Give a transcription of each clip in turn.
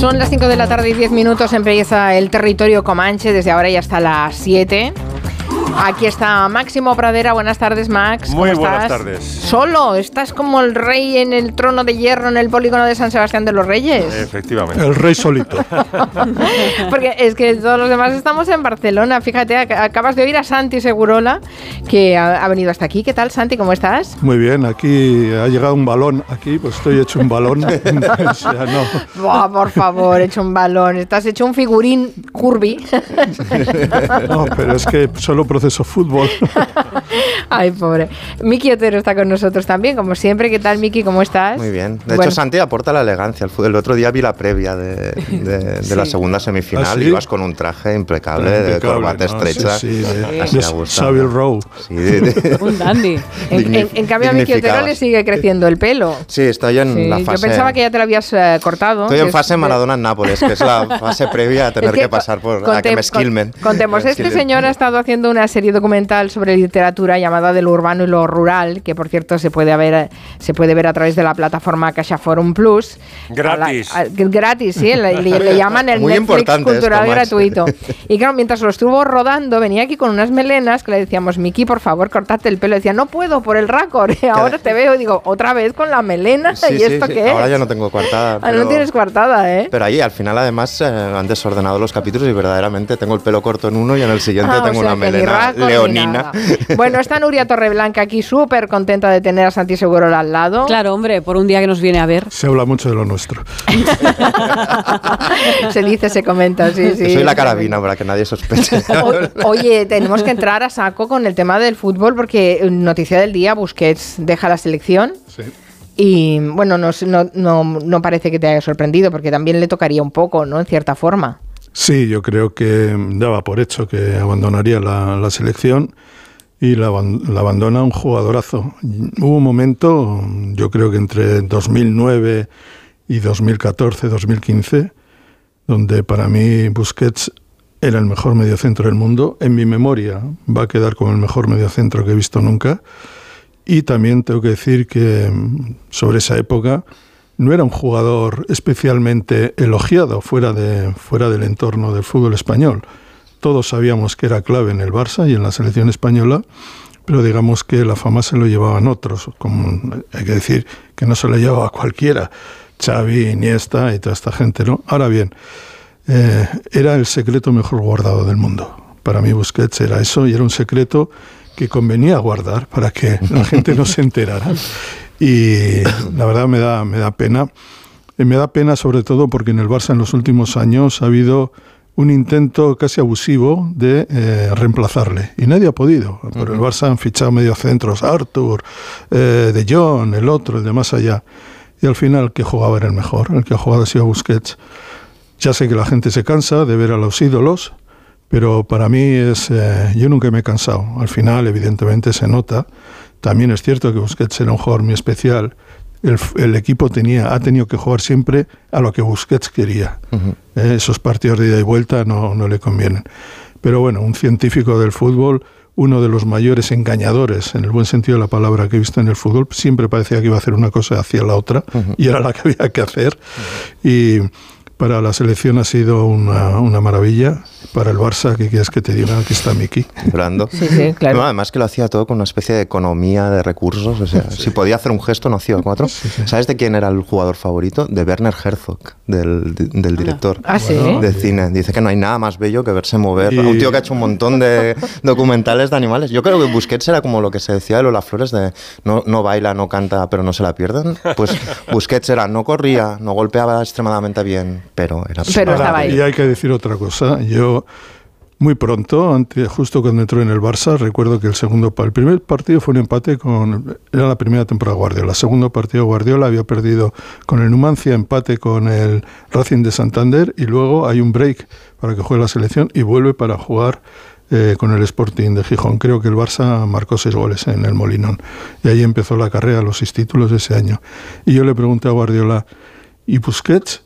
Son las 5 de la tarde y 10 minutos, empieza el territorio Comanche, desde ahora y hasta las 7. Aquí está Máximo Pradera. Buenas tardes, Max. Muy ¿Cómo buenas estás? tardes. Solo, estás como el rey en el trono de hierro en el polígono de San Sebastián de los Reyes. Efectivamente. El rey solito. Porque es que todos los demás estamos en Barcelona. Fíjate, ac- acabas de oír a Santi Segurola, que ha, ha venido hasta aquí. ¿Qué tal, Santi? ¿Cómo estás? Muy bien, aquí ha llegado un balón. Aquí pues estoy hecho un balón. o sea, no. Buah, por favor, hecho un balón. Estás hecho un figurín curvy. No, pero es que solo proceso fútbol. Ay, pobre. Miki Otero está con nosotros también, como siempre. ¿Qué tal, Miki? ¿Cómo estás? Muy bien. De Bueno, hecho, Santi aporta la elegancia fútbol. El otro día vi la previa de, de- de la Sí. segunda semifinal ¿Ah, sí? y ibas con un traje impecable, de Impecable, corbata ¿no? estrecha. Sí, sí, de- de. Savile Row. Sí, de- de- Un dandy. En, en- en cambio, a Miki Otero le sigue creciendo el pelo. Sí, estoy en Sí, la yo fase. pensaba que ya te lo habías eh, cortado. Estoy en fase de- Maradona en Nápoles, que es la fase previa a tener Es que que, pasar por con- a que me esquilmen. con- Contemos, este señor ha estado haciendo una serie documental sobre literatura llamada De lo urbano y lo rural, que por cierto se puede ver, se puede ver a través de la plataforma Caixa Forum Plus. Gratis. A la- a- gratis, sí, le, le- le llaman el Muy Netflix cultural esto, gratuito. Y claro, mientras lo estuvo rodando, venía aquí con unas melenas que le decíamos, Miki, por favor, cortate el pelo. Decía, no puedo por el racor. Ahora te veo y digo, otra vez con la melena. Sí, ¿Y sí, esto sí. qué Ahora es? ya no tengo coartada. Ah, pero- no tienes coartada, ¿eh? Pero ahí, al final, además, eh, han desordenado los capítulos y verdaderamente tengo el pelo corto en uno y en el siguiente Ah, o tengo sea, una melena rasgos ni leonina. nada. Bueno, está Nuria Torreblanca aquí súper contenta de tener a Santi Seguro al lado. Claro, hombre, por un día que nos viene a ver. Se habla mucho de lo nuestro. se dice, se comenta, sí, sí. Soy la carabina para que nadie sospeche. O- Oye, tenemos que entrar a saco con el tema del fútbol porque eh, noticia del día, Busquets deja la selección Sí. y bueno, no, no, no, no parece que te haya sorprendido porque también le tocaría un poco, ¿no? En cierta forma. Sí, yo creo que daba por hecho que abandonaría la, selección y la, la abandona un jugadorazo. Hubo un momento, yo creo que entre 2009 y 2014, 2015, donde para mí Busquets era el mejor mediocentro del mundo. En mi memoria va a quedar como el mejor mediocentro que he visto nunca. Y también tengo que decir que mm, sobre esa época no era un jugador especialmente elogiado fuera, de, fuera del entorno del fútbol español. Todos sabíamos que era clave en el Barça y en la selección española, pero digamos que la fama se lo llevaban otros. Hay que decir que no se lo llevaba cualquiera. Xavi, Iniesta y toda esta gente, ¿no? Ahora bien, eh, era el secreto mejor guardado del mundo. Para mí Busquets era eso y era un secreto que convenía guardar para que la gente no se enterara. Y la verdad me da, me da pena. Eh, me da pena sobre todo porque en el Barça en los últimos años ha habido un intento casi abusivo de eh, reemplazarle y nadie ha podido. Por el Barça han fichado mediocentros, Arthur, eh, De Jong, el otro, el de más allá. Y al final el que jugaba era el mejor, el que ha jugado ha sido Busquets. Ya sé que la gente se cansa de ver a los ídolos, pero para mí es. eh, yo nunca me he cansado. Al final, evidentemente, se nota. También es cierto que Busquets era un jugador muy especial. El, el equipo tenía, ha tenido que jugar siempre a lo que Busquets quería. Eh, esos partidos de ida y vuelta no, no le convienen. Pero bueno, un científico del fútbol, uno de los mayores engañadores, en el buen sentido de la palabra que he visto en el fútbol, siempre parecía que iba a hacer una cosa hacia la otra y era la que había que hacer. Y para la selección ha sido una, una maravilla. Para el Barça, ¿qué quieres que te diga? Aquí está Miki. Brando. Sí, sí, claro. No, además que lo hacía todo con una especie de economía de recursos. O sea, si podía hacer un gesto, no hacía cuatro. ¿Sabes de quién era el jugador favorito? De Werner Herzog, del, del director Ah, sí. de cine. Dice que no hay nada más bello que verse mover. Y- Un tío que ha hecho un montón de documentales de animales. Yo creo que Busquets era como lo que se decía de Lola Flores de no, no baila, no canta, pero no se la pierden. Pues Busquets era, no corría, no golpeaba extremadamente bien, pero era... Pero estaba ahí. Y hay que decir otra cosa. Yo, muy pronto, antes, justo cuando entró en el Barça, recuerdo que el segundo el primer partido fue un empate con. Era la primera temporada de Guardiola. El segundo partido Guardiola había perdido con el Numancia, empate con el Racing de Santander, y luego hay un break para que juegue la selección y vuelve para jugar. eh, con el Sporting de Gijón. Creo que el Barça marcó seis goles en el Molinón. Y ahí empezó la carrera, los seis títulos de ese año. Y yo le pregunté a Guardiola, ¿y Busquets?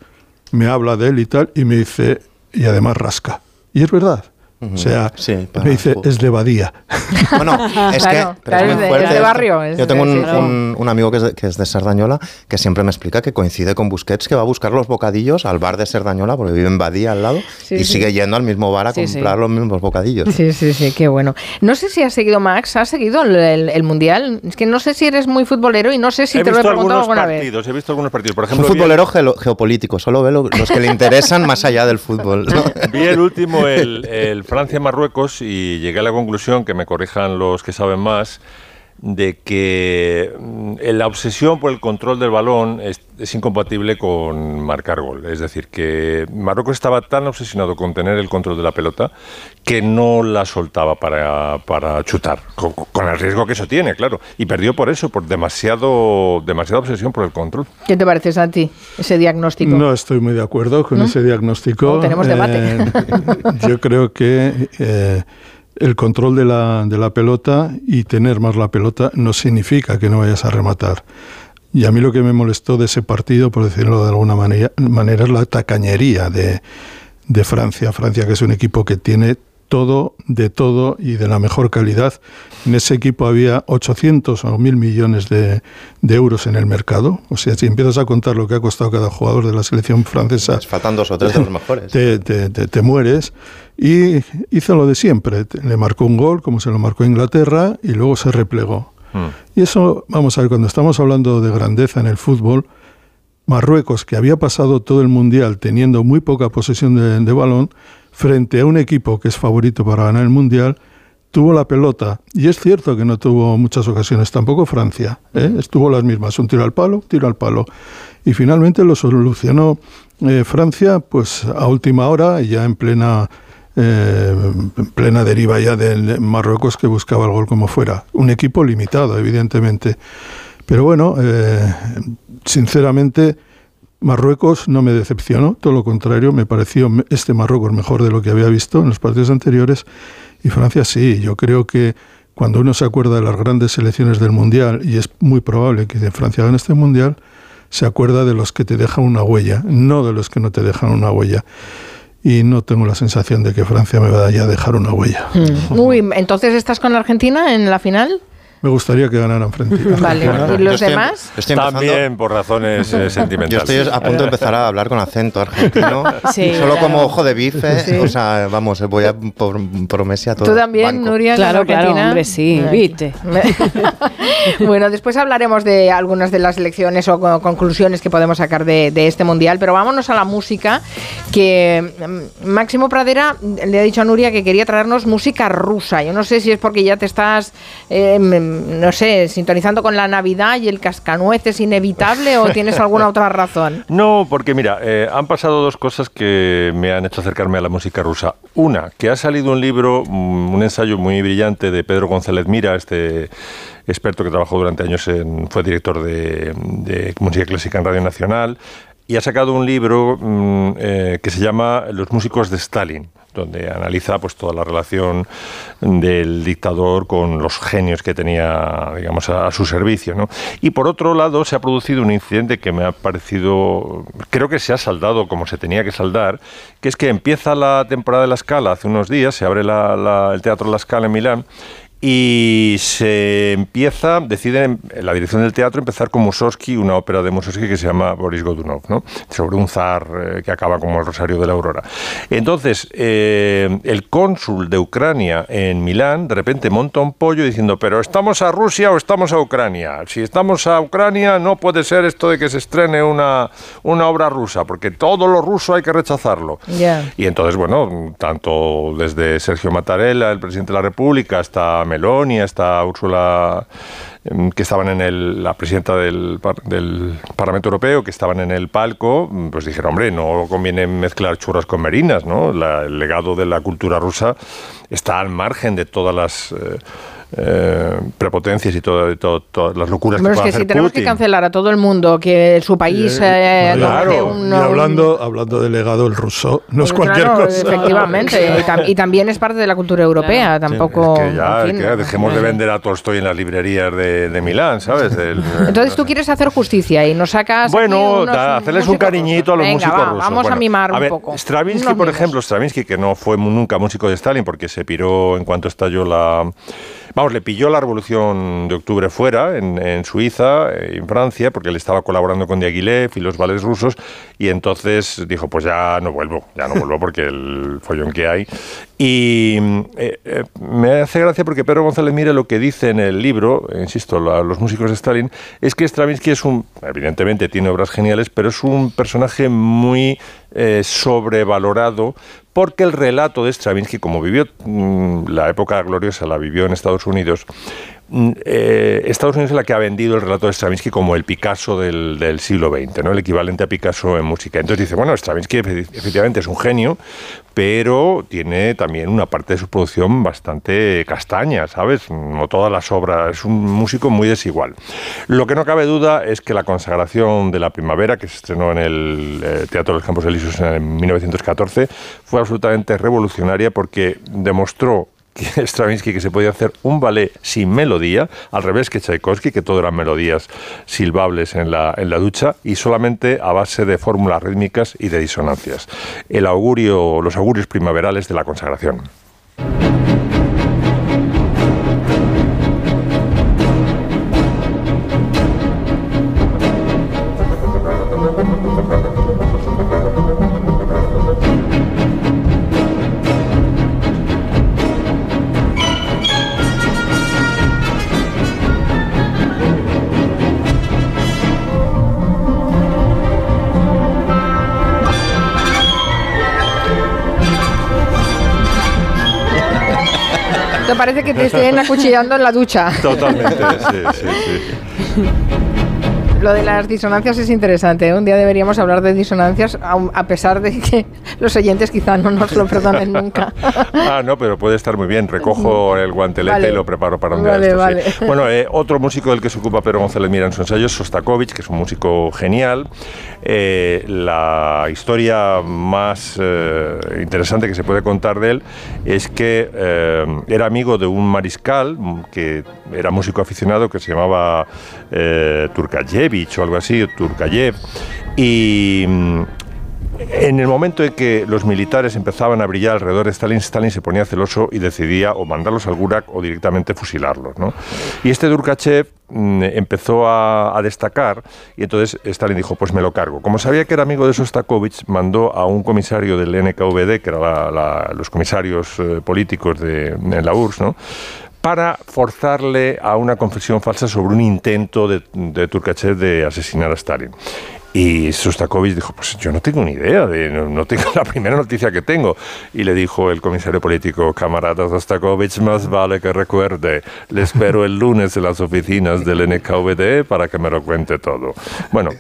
Me habla de él y tal, y me dice, y además rasca. Y es verdad, O sea, Sí, para me dice, es de Badía. Bueno, es Claro, que claro, es es muy de- fuerte es de esto. barrio, es Yo tengo un, un- un amigo que es, de, que es de Sardañola que siempre me explica que coincide con Busquets, que va a buscar los bocadillos al bar de Sardañola, porque vive en Badía al lado, Sí, y sí. sigue yendo al mismo bar a Sí, sí. comprar los mismos bocadillos. Sí, sí, sí, qué bueno. No sé si has seguido, Max, ¿has seguido el, el- el Mundial? Es que no sé si eres muy futbolero y no sé si he te lo he visto preguntado algunos alguna vez. partidos, he visto algunos partidos. Por un ejemplo, vi el- futbolero geopolítico, solo ve lo- los que le interesan más allá del fútbol. ¿no? Vi el último, el, el Francia-Marruecos, y llegué a la conclusión, que me corrijan los que saben más, de que mm, la obsesión por el control del balón es, es incompatible con marcar gol. Es decir, que Marruecos estaba tan obsesionado con tener el control de la pelota que no la soltaba para, para chutar, con, con el riesgo que eso tiene, claro. Y perdió por eso, por demasiado, demasiada obsesión por el control. ¿Qué te parece, Santi, ese diagnóstico? No estoy muy de acuerdo con ese diagnóstico. Oh, tenemos debate. Eh, yo creo que eh, el control de la, de la pelota y tener más la pelota no significa que no vayas a rematar. Y a mí lo que me molestó de ese partido, por decirlo de alguna manera, manera es la tacañería de, de Francia. Francia, que es un equipo que tiene todo, de todo y de la mejor calidad. En ese equipo había 800 o 1.000 millones de, de euros en el mercado. O sea, si empiezas a contar lo que ha costado cada jugador de la selección francesa, Pues faltan dos o tres de los mejores. te, te- te- te mueres. Y hizo lo de siempre. Le marcó un gol, como se lo marcó Inglaterra, y luego se replegó. Mm. Y eso, vamos a ver, cuando estamos hablando de grandeza en el fútbol, Marruecos, que había pasado todo el mundial teniendo muy poca posesión de, de balón, frente a un equipo que es favorito para ganar el mundial, tuvo la pelota. Y es cierto que no tuvo muchas ocasiones, tampoco Francia. ¿eh? Estuvo las mismas, un tiro al palo, tiro al palo. Y finalmente lo solucionó eh, Francia, pues a última hora, ya en plena eh, en plena deriva ya del Marruecos que buscaba el gol como fuera. Un equipo limitado, evidentemente. Pero bueno, eh, sinceramente, Marruecos no me decepcionó, todo lo contrario, me pareció este Marruecos mejor de lo que había visto en los partidos anteriores. Y Francia sí, yo creo que cuando uno se acuerda de las grandes selecciones del Mundial, y es muy probable que Francia gane este Mundial, se acuerda de los que te dejan una huella, no de los que no te dejan una huella. Y no tengo la sensación de que Francia me vaya a dejar una huella. Mm. Entonces estás con Argentina en la final. Me gustaría que ganaran frente a Vale. ¿Y Yo los estoy- demás? yo estoy empezando- También por razones eh, Yo sentimentales. estoy a punto de empezar a hablar con acento argentino. Sí, Solo claro. como ojo de bife. Sí. O sea, vamos, voy a por promesa todo. ¿Tú también, banco. Nuria? Claro, claro, hombre, sí, viste. bueno, después hablaremos de algunas de las lecciones o co- conclusiones que podemos sacar de, de este mundial, pero vámonos a la música, que mm, Máximo Pradera le ha dicho a Nuria que quería traernos música rusa. Yo no sé si es porque ya te estás, eh, no sé, sintonizando con la Navidad y el cascanueces inevitable o tienes alguna otra razón. No, porque mira, eh, han pasado dos cosas que me han hecho acercarme a la música rusa. Una, que ha salido un libro, mm, un ensayo muy brillante de Pedro González Mira, este experto que trabajó durante años, en, fue director de, de música clásica en Radio Nacional, y ha sacado un libro mm, eh, que se llama Los músicos de Stalin donde analiza pues toda la relación del dictador con los genios que tenía digamos a, su servicio ¿no? y por otro lado se ha producido un incidente que me ha parecido creo que se ha saldado como se tenía que saldar que es que empieza la temporada de la Scala hace unos días se abre la- el teatro La Scala en Milán y se empieza, deciden en la dirección del teatro empezar con Mussorgsky, una ópera de Mussorgsky que se llama Boris Godunov, ¿no? sobre un zar eh, que acaba como el Rosario de la Aurora. Entonces, eh, el cónsul de Ucrania en Milán de repente monta un pollo diciendo, pero ¿estamos a Rusia o estamos a Ucrania? Si estamos a Ucrania no puede ser esto de que se estrene una, una obra rusa, porque todo lo ruso hay que rechazarlo. Ya. Y entonces, bueno, tanto desde Sergio Mattarella, el presidente de la República, hasta Meloni, hasta Úrsula, em, que estaban en el, la presidenta del, del Parlamento Europeo, que estaban en el palco, mm, pues dijeron, hombre, no conviene mezclar churras con merinas, ¿no? La- el legado de la cultura rusa está al margen de todas las... eh, eh, prepotencias y todo, todo- todas las locuras Bueno, que es que si tenemos que cancelar a todo el mundo, que su país eh, no, adopte claro. un- y hablando, hablando de legado, el ruso no es Pues cualquier claro, cosa. Efectivamente, y, tam- y también es parte de la cultura europea, tampoco... Es que ya, en fin, que dejemos de vender a Tolstoy en las librerías de, de Milán, ¿sabes? El- Entonces tú quieres hacer justicia y nos sacas. Bueno, unos da- hacerles un cariñito a los. Venga, músicos va, rusos. Vamos a mimar un ver, poco. Stravinsky, Unos por ejemplo, Stravinsky, que no fue nunca músico de Stalin porque se piró en cuanto estalló la. Vamos, le pilló la revolución de octubre fuera, en, Suiza, eh, en Francia, porque él estaba colaborando con Diaghilev y los vales rusos, y entonces dijo: Pues ya no vuelvo, ya no vuelvo porque el follón que hay. Y eh, eh, me hace gracia porque Pedro González Mire lo que dice en el libro, insisto, la- los músicos de Stalin, es que Stravinsky es un, evidentemente tiene obras geniales, pero es un personaje muy sobrevalorado porque el relato de Stravinsky, como vivió mm, la época gloriosa, la vivió en Estados Unidos, eh, Estados Unidos es la que ha vendido el relato de Stravinsky como el Picasso del, siglo XX, ¿no? el equivalente a Picasso en música. Entonces dice, bueno, Stravinsky efe- efectivamente es un genio, pero tiene también una parte de su producción bastante castaña, ¿sabes? No todas las obras, es un músico muy desigual. Lo que no cabe duda es que la consagración de la primavera, que se estrenó en el eh, Teatro de los Campos Elíseos en 1914, fue absolutamente revolucionaria porque demostró que Stravinsky que se podía hacer un ballet sin melodía, al revés que Tchaikovsky, que todo eran melodías silbables en la, en la ducha, y solamente a base de fórmulas rítmicas y de disonancias. El augurio, los augurios primaverales de la consagración. Parece que te estén acuchillando en la ducha. Totalmente, sí, sí, sí. Lo de las disonancias es interesante. ¿eh? Un día deberíamos hablar de disonancias, a pesar de que los oyentes quizá no nos lo perdonen nunca. Ah, no, pero puede estar muy bien. Recojo el guantelete Vale. y lo preparo para un día Vale, de estos, sí. vale. Bueno, eh, otro músico del que se ocupa Pedro González Mira en su ensayo es Sostakovich, que es un músico genial. Eh, la historia más eh, interesante que se puede contar de él es que eh, era amigo de un mariscal mm, que era músico aficionado que se llamaba Turkayevich o algo así, Turkayev, y mm, en el momento en que los militares empezaban a brillar alrededor de Stalin, Stalin se ponía celoso y decidía o mandarlos al Gulag o directamente fusilarlos. ¿no? Y este Durkachev mm, empezó a, destacar y entonces Stalin dijo, pues me lo cargo. Como sabía que era amigo de Sostakovich, mandó a un comisario del NKVD, que eran los comisarios eh, políticos de, la URSS, ¿no? para forzarle a una confesión falsa sobre un intento de, de Turkachev de asesinar a Stalin. Y Sostakovich dijo, pues yo no tengo ni idea, de, no, no tengo la primera noticia que tengo. Y le dijo el comisario político, camarada Sostakovich, más vale que recuerde, le espero el lunes en las oficinas del NKVD para que me lo cuente todo. Bueno,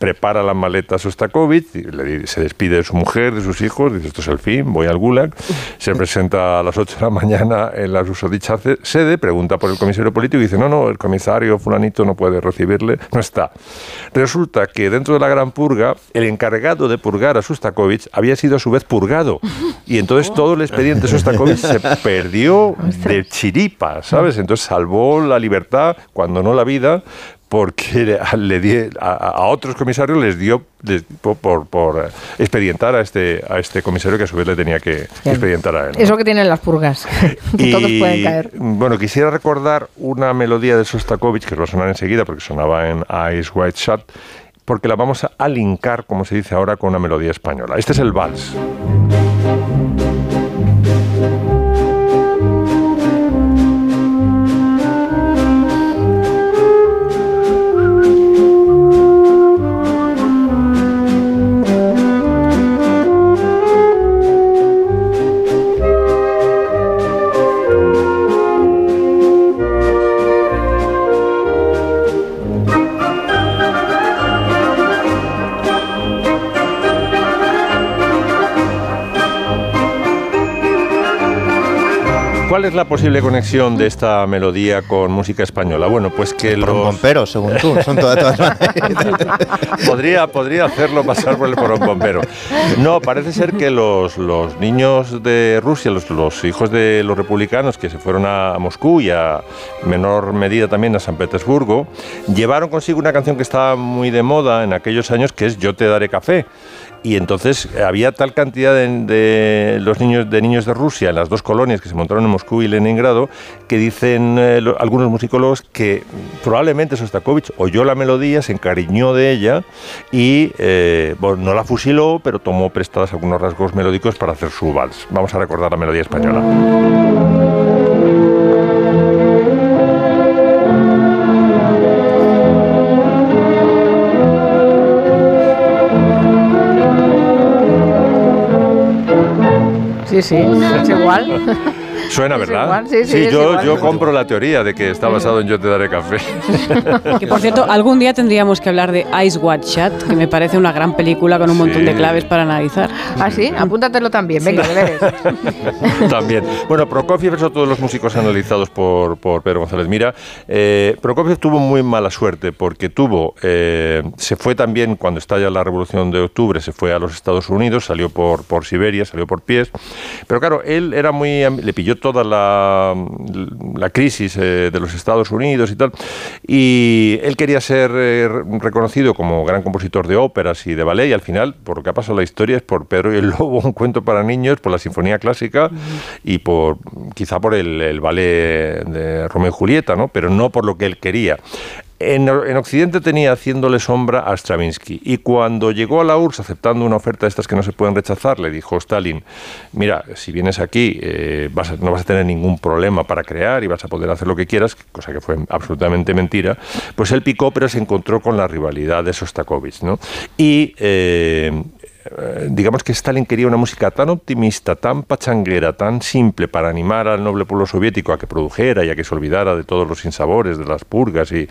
prepara la maleta a Sostakovich, le se despide de su mujer, de sus hijos, dice esto es el fin, voy al Gulag, se presenta a las 8 de la mañana en la susodicha sede, pregunta por el comisario político y dice, no, no, el comisario fulanito no puede recibirle, no está. Resulta que dentro de la gran purga, el encargado de purgar a Sostakovich había sido a su vez purgado, y entonces todo el expediente de Sostakovich se perdió de chiripa, ¿sabes? Entonces salvó la libertad, cuando no la vida, porque le- a, a otros comisarios les dio les- por, por- por, eh, expedientar a este, a este comisario que a su vez le tenía que expedientar a él. ¿no? Eso que tienen las purgas, que todos pueden caer. Bueno, quisiera recordar una melodía de Sostakovich que os va a sonar enseguida porque sonaba en Eyes Wide Shut, porque la vamos a linkar, como se dice ahora, con una melodía española. Este es el vals. ¿Cuál es la posible conexión de esta melodía con música española? Bueno, pues que los... Porompompero, según tú, son todas, todas podría, podría hacerlo pasar por el porompompero. No, parece ser que los, los niños de Rusia, los, los hijos de los republicanos que se fueron a Moscú y a menor medida también a San Petersburgo, llevaron consigo una canción que estaba muy de moda en aquellos años que es Yo te daré café. Y entonces eh, había tal cantidad de, los niños de niños de Rusia en las dos colonias que se montaron en Moscú y Leningrado que dicen eh, algunos musicólogos que probablemente Sostakovich oyó la melodía, se encariñó de ella y eh, no la fusiló, pero tomó prestadas algunos rasgos melódicos para hacer su vals. Vamos a recordar la melodía española. Sí, sí, es igual. Suena, ¿verdad? Sí, sí, yo, yo compro la teoría de que está basado en Yo te daré café. Que por cierto, algún día tendríamos que hablar de Ice Watch Chat, que me parece una gran película con un montón de claves para analizar. Ah, sí, apúntatelo también, venga, También. Bueno, Prokofiev es otro de los músicos analizados por, por Pedro González Mira. Eh, Prokofiev tuvo muy mala suerte porque tuvo, eh, se fue también cuando estalla la Revolución de Octubre, se fue a los Estados Unidos, salió por, por Siberia, salió por pies. Pero claro, él era muy, le pilló toda la, la crisis eh, de los Estados Unidos y tal, y él quería ser eh, reconocido como gran compositor de óperas y de ballet, y al final, por lo que ha pasado la historia, es por Pedro y el Lobo, un cuento para niños, por la Sinfonía Clásica y por quizá por el, ballet de Romeo y Julieta, ¿no? pero no por lo que él quería. En, Occidente tenía haciéndole sombra a Stravinsky y cuando llegó a la URSS aceptando una oferta de estas que no se pueden rechazar, le dijo Stalin, mira, si vienes aquí eh, no vas a tener ningún problema para crear y vas a poder hacer lo que quieras, cosa que fue absolutamente mentira, pues él picó pero se encontró con la rivalidad de Sostakovich. ¿no? Y eh, digamos que Stalin quería una música tan optimista, tan pachanguera, tan simple para animar al noble pueblo soviético a que produjera y a que se olvidara de todos los sinsabores, de las purgas y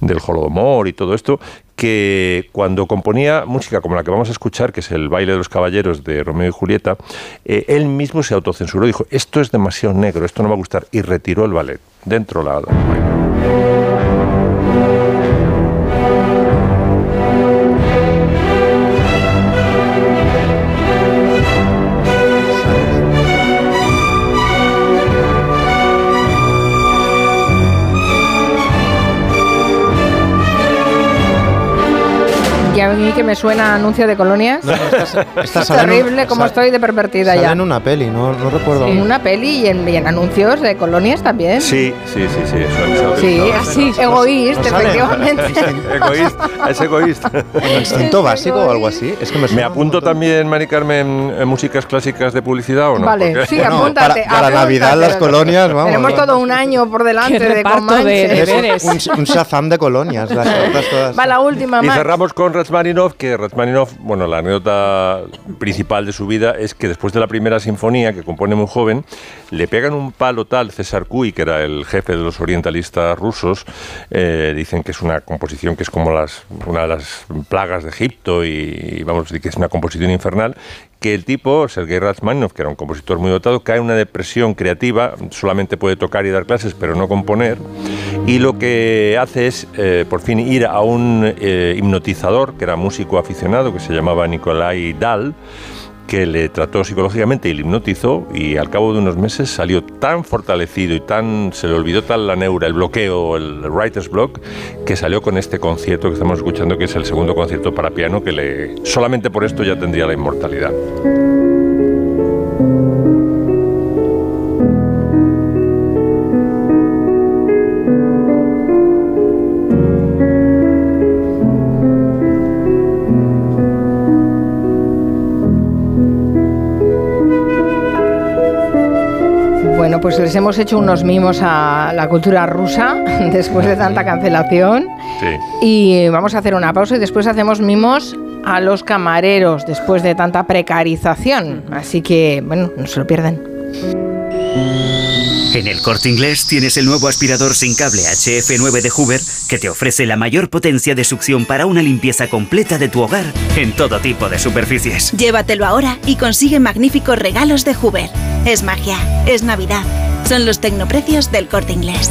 del holodomor y todo esto, que cuando componía música como la que vamos a escuchar, que es el baile de los caballeros de Romeo y Julieta, eh, él mismo se autocensuró, dijo, esto es demasiado negro, esto no va a gustar, y retiró el ballet dentro la... mí que me suena anuncio de colonias. es terrible como estoy de pervertida ya. en una peli, no, no recuerdo. En una peli y en, anuncios de colonias también. Sí, sí, sí, sí. sí, así, egoísta, efectivamente. egoísta, es egoísta. instinto básico o algo así? Es que me, ¿Me apunto también, Mari Carmen, en, músicas clásicas de publicidad o no? Vale, sí, apúntate. Para, Navidad las colonias, vamos. Tenemos todo un año por delante de de Un, un Shazam de colonias, las todas. Va la última, Y cerramos con Que Rachmaninoff, bueno, la anécdota principal de su vida es que después de la primera sinfonía, que compone muy joven, le pegan un palo tal César Cui, que era el jefe de los orientalistas rusos, eh, dicen que es una composición que es como las, una de las plagas de Egipto y, vamos, que es una composición infernal, que el tipo, Sergei Rachmaninoff, que era un compositor muy dotado, cae en una depresión creativa, solamente puede tocar y dar clases, pero no componer, y lo que hace es, eh, por fin, ir a un eh, hipnotizador, que era músico aficionado, que se llamaba Nikolai Dahl, que le trató psicológicamente y le hipnotizó y al cabo de unos meses salió tan fortalecido y tan se le olvidó tal la neura, el bloqueo, el writer's block, que salió con este concierto que estamos escuchando, que es el segundo concierto para piano, que le solamente por esto ya tendría la inmortalidad. Pues les hemos hecho unos mimos a la cultura rusa después de tanta cancelación. Y vamos a hacer una pausa y después hacemos mimos a los camareros después de tanta precarización. Así que, bueno, no se lo pierden. En el corte inglés tienes el nuevo aspirador sin cable HF9 de Hoover que te ofrece la mayor potencia de succión para una limpieza completa de tu hogar en todo tipo de superficies. Llévatelo ahora y consigue magníficos regalos de Hoover. Es magia, es Navidad Son los tecnoprecios del corte inglés.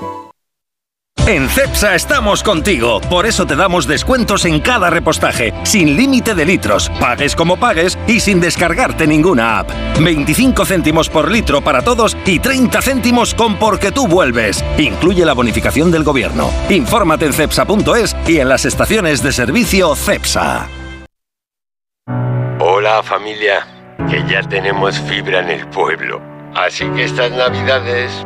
En CEPSA estamos contigo, por eso te damos descuentos en cada repostaje, sin límite de litros, pagues como pagues y sin descargarte ninguna app. 25 céntimos por litro para todos y 30 céntimos con porque tú vuelves. Incluye la bonificación del gobierno. Infórmate en cepsa.es y en las estaciones de servicio CEPSA. Hola familia, que ya tenemos fibra en el pueblo. Así que estas navidades,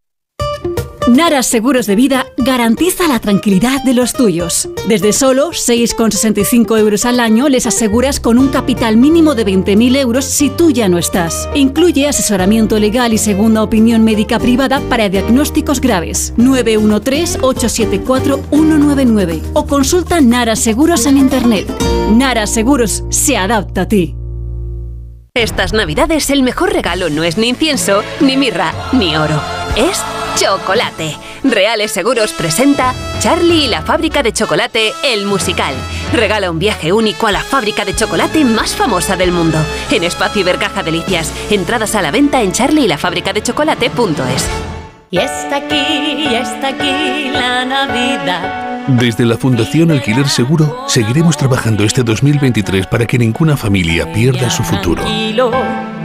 Nara Seguros de Vida garantiza la tranquilidad de los tuyos. Desde solo 6,65 euros al año les aseguras con un capital mínimo de 20.000 euros si tú ya no estás. Incluye asesoramiento legal y segunda opinión médica privada para diagnósticos graves. 913-874-199 o consulta Nara Seguros en Internet. Nara Seguros se adapta a ti. Estas navidades el mejor regalo no es ni incienso, ni mirra, ni oro. Es chocolate. Reales Seguros presenta Charlie y la fábrica de chocolate, el musical. Regala un viaje único a la fábrica de chocolate más famosa del mundo. En Espacio Ibercaja Delicias. Entradas a la venta en charlieylafabricadechocolate.es. Y está aquí, y está aquí la Navidad. Desde la Fundación Alquiler Seguro seguiremos trabajando este 2023 para que ninguna familia pierda su futuro. Tranquilo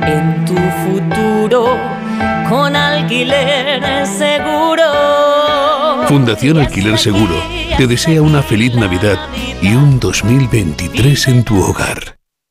en tu futuro con alquiler seguro. Fundación Alquiler Seguro te desea una feliz Navidad y un 2023 en tu hogar.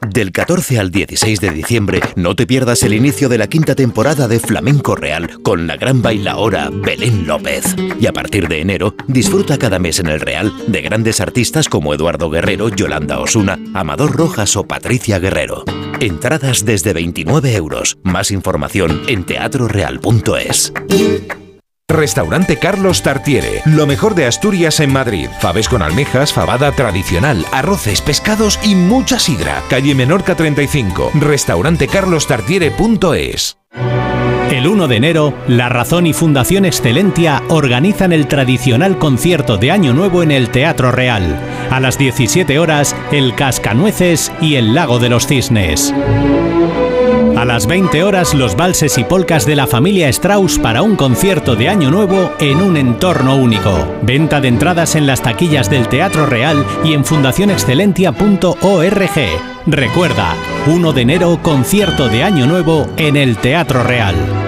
Del 14 al 16 de diciembre, no te pierdas el inicio de la quinta temporada de Flamenco Real con la gran bailaora Belén López. Y a partir de enero, disfruta cada mes en el Real de grandes artistas como Eduardo Guerrero, Yolanda Osuna, Amador Rojas o Patricia Guerrero. Entradas desde 29 euros. Más información en teatroreal.es. Restaurante Carlos Tartiere, lo mejor de Asturias en Madrid. Faves con almejas, fabada tradicional, arroces, pescados y mucha sidra. Calle Menorca 35, restaurantecarlostartiere.es. El 1 de enero, La Razón y Fundación Excelentia organizan el tradicional concierto de Año Nuevo en el Teatro Real. A las 17 horas, El Cascanueces y El Lago de los Cisnes. A las 20 horas, los valses y polcas de la familia Strauss para un concierto de Año Nuevo en un entorno único. Venta de entradas en las taquillas del Teatro Real y en fundacionexcelentia.org. Recuerda, 1 de enero, concierto de Año Nuevo en el Teatro Real.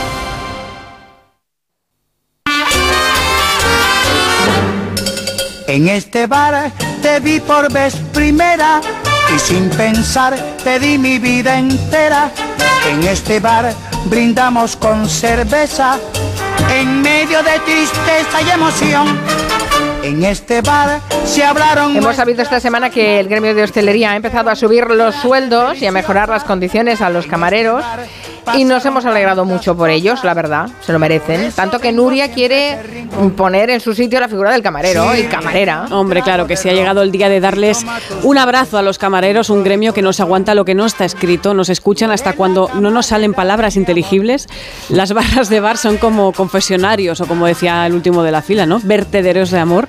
En este bar te vi por vez primera y sin pensar te di mi vida entera. En este bar brindamos con cerveza en medio de tristeza y emoción. En este bar se hablaron. Hemos sabido esta semana que el gremio de hostelería ha empezado a subir los sueldos y a mejorar las condiciones a los camareros. Y nos hemos alegrado mucho por ellos, la verdad, se lo merecen. Tanto que Nuria quiere poner en su sitio la figura del camarero y camarera. Hombre, claro que sí, ha llegado el día de darles un abrazo a los camareros, un gremio que nos aguanta lo que no está escrito, nos escuchan hasta cuando no nos salen palabras inteligibles. Las barras de bar son como confesionarios o como decía el último de la fila, ¿no? Vertederos de amor.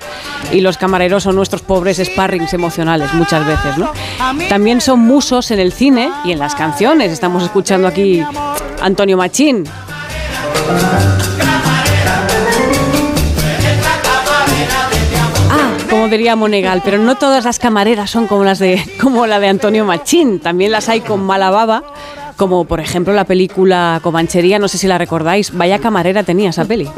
Y los camareros son nuestros pobres sparrings emocionales muchas veces, ¿no? También son musos en el cine y en las canciones. Estamos escuchando aquí Antonio Machín. Ah, como diría Monegal, pero no todas las camareras son como las de como la de Antonio Machín, también las hay con mala baba, como por ejemplo la película Comanchería, no sé si la recordáis, vaya camarera tenía esa peli.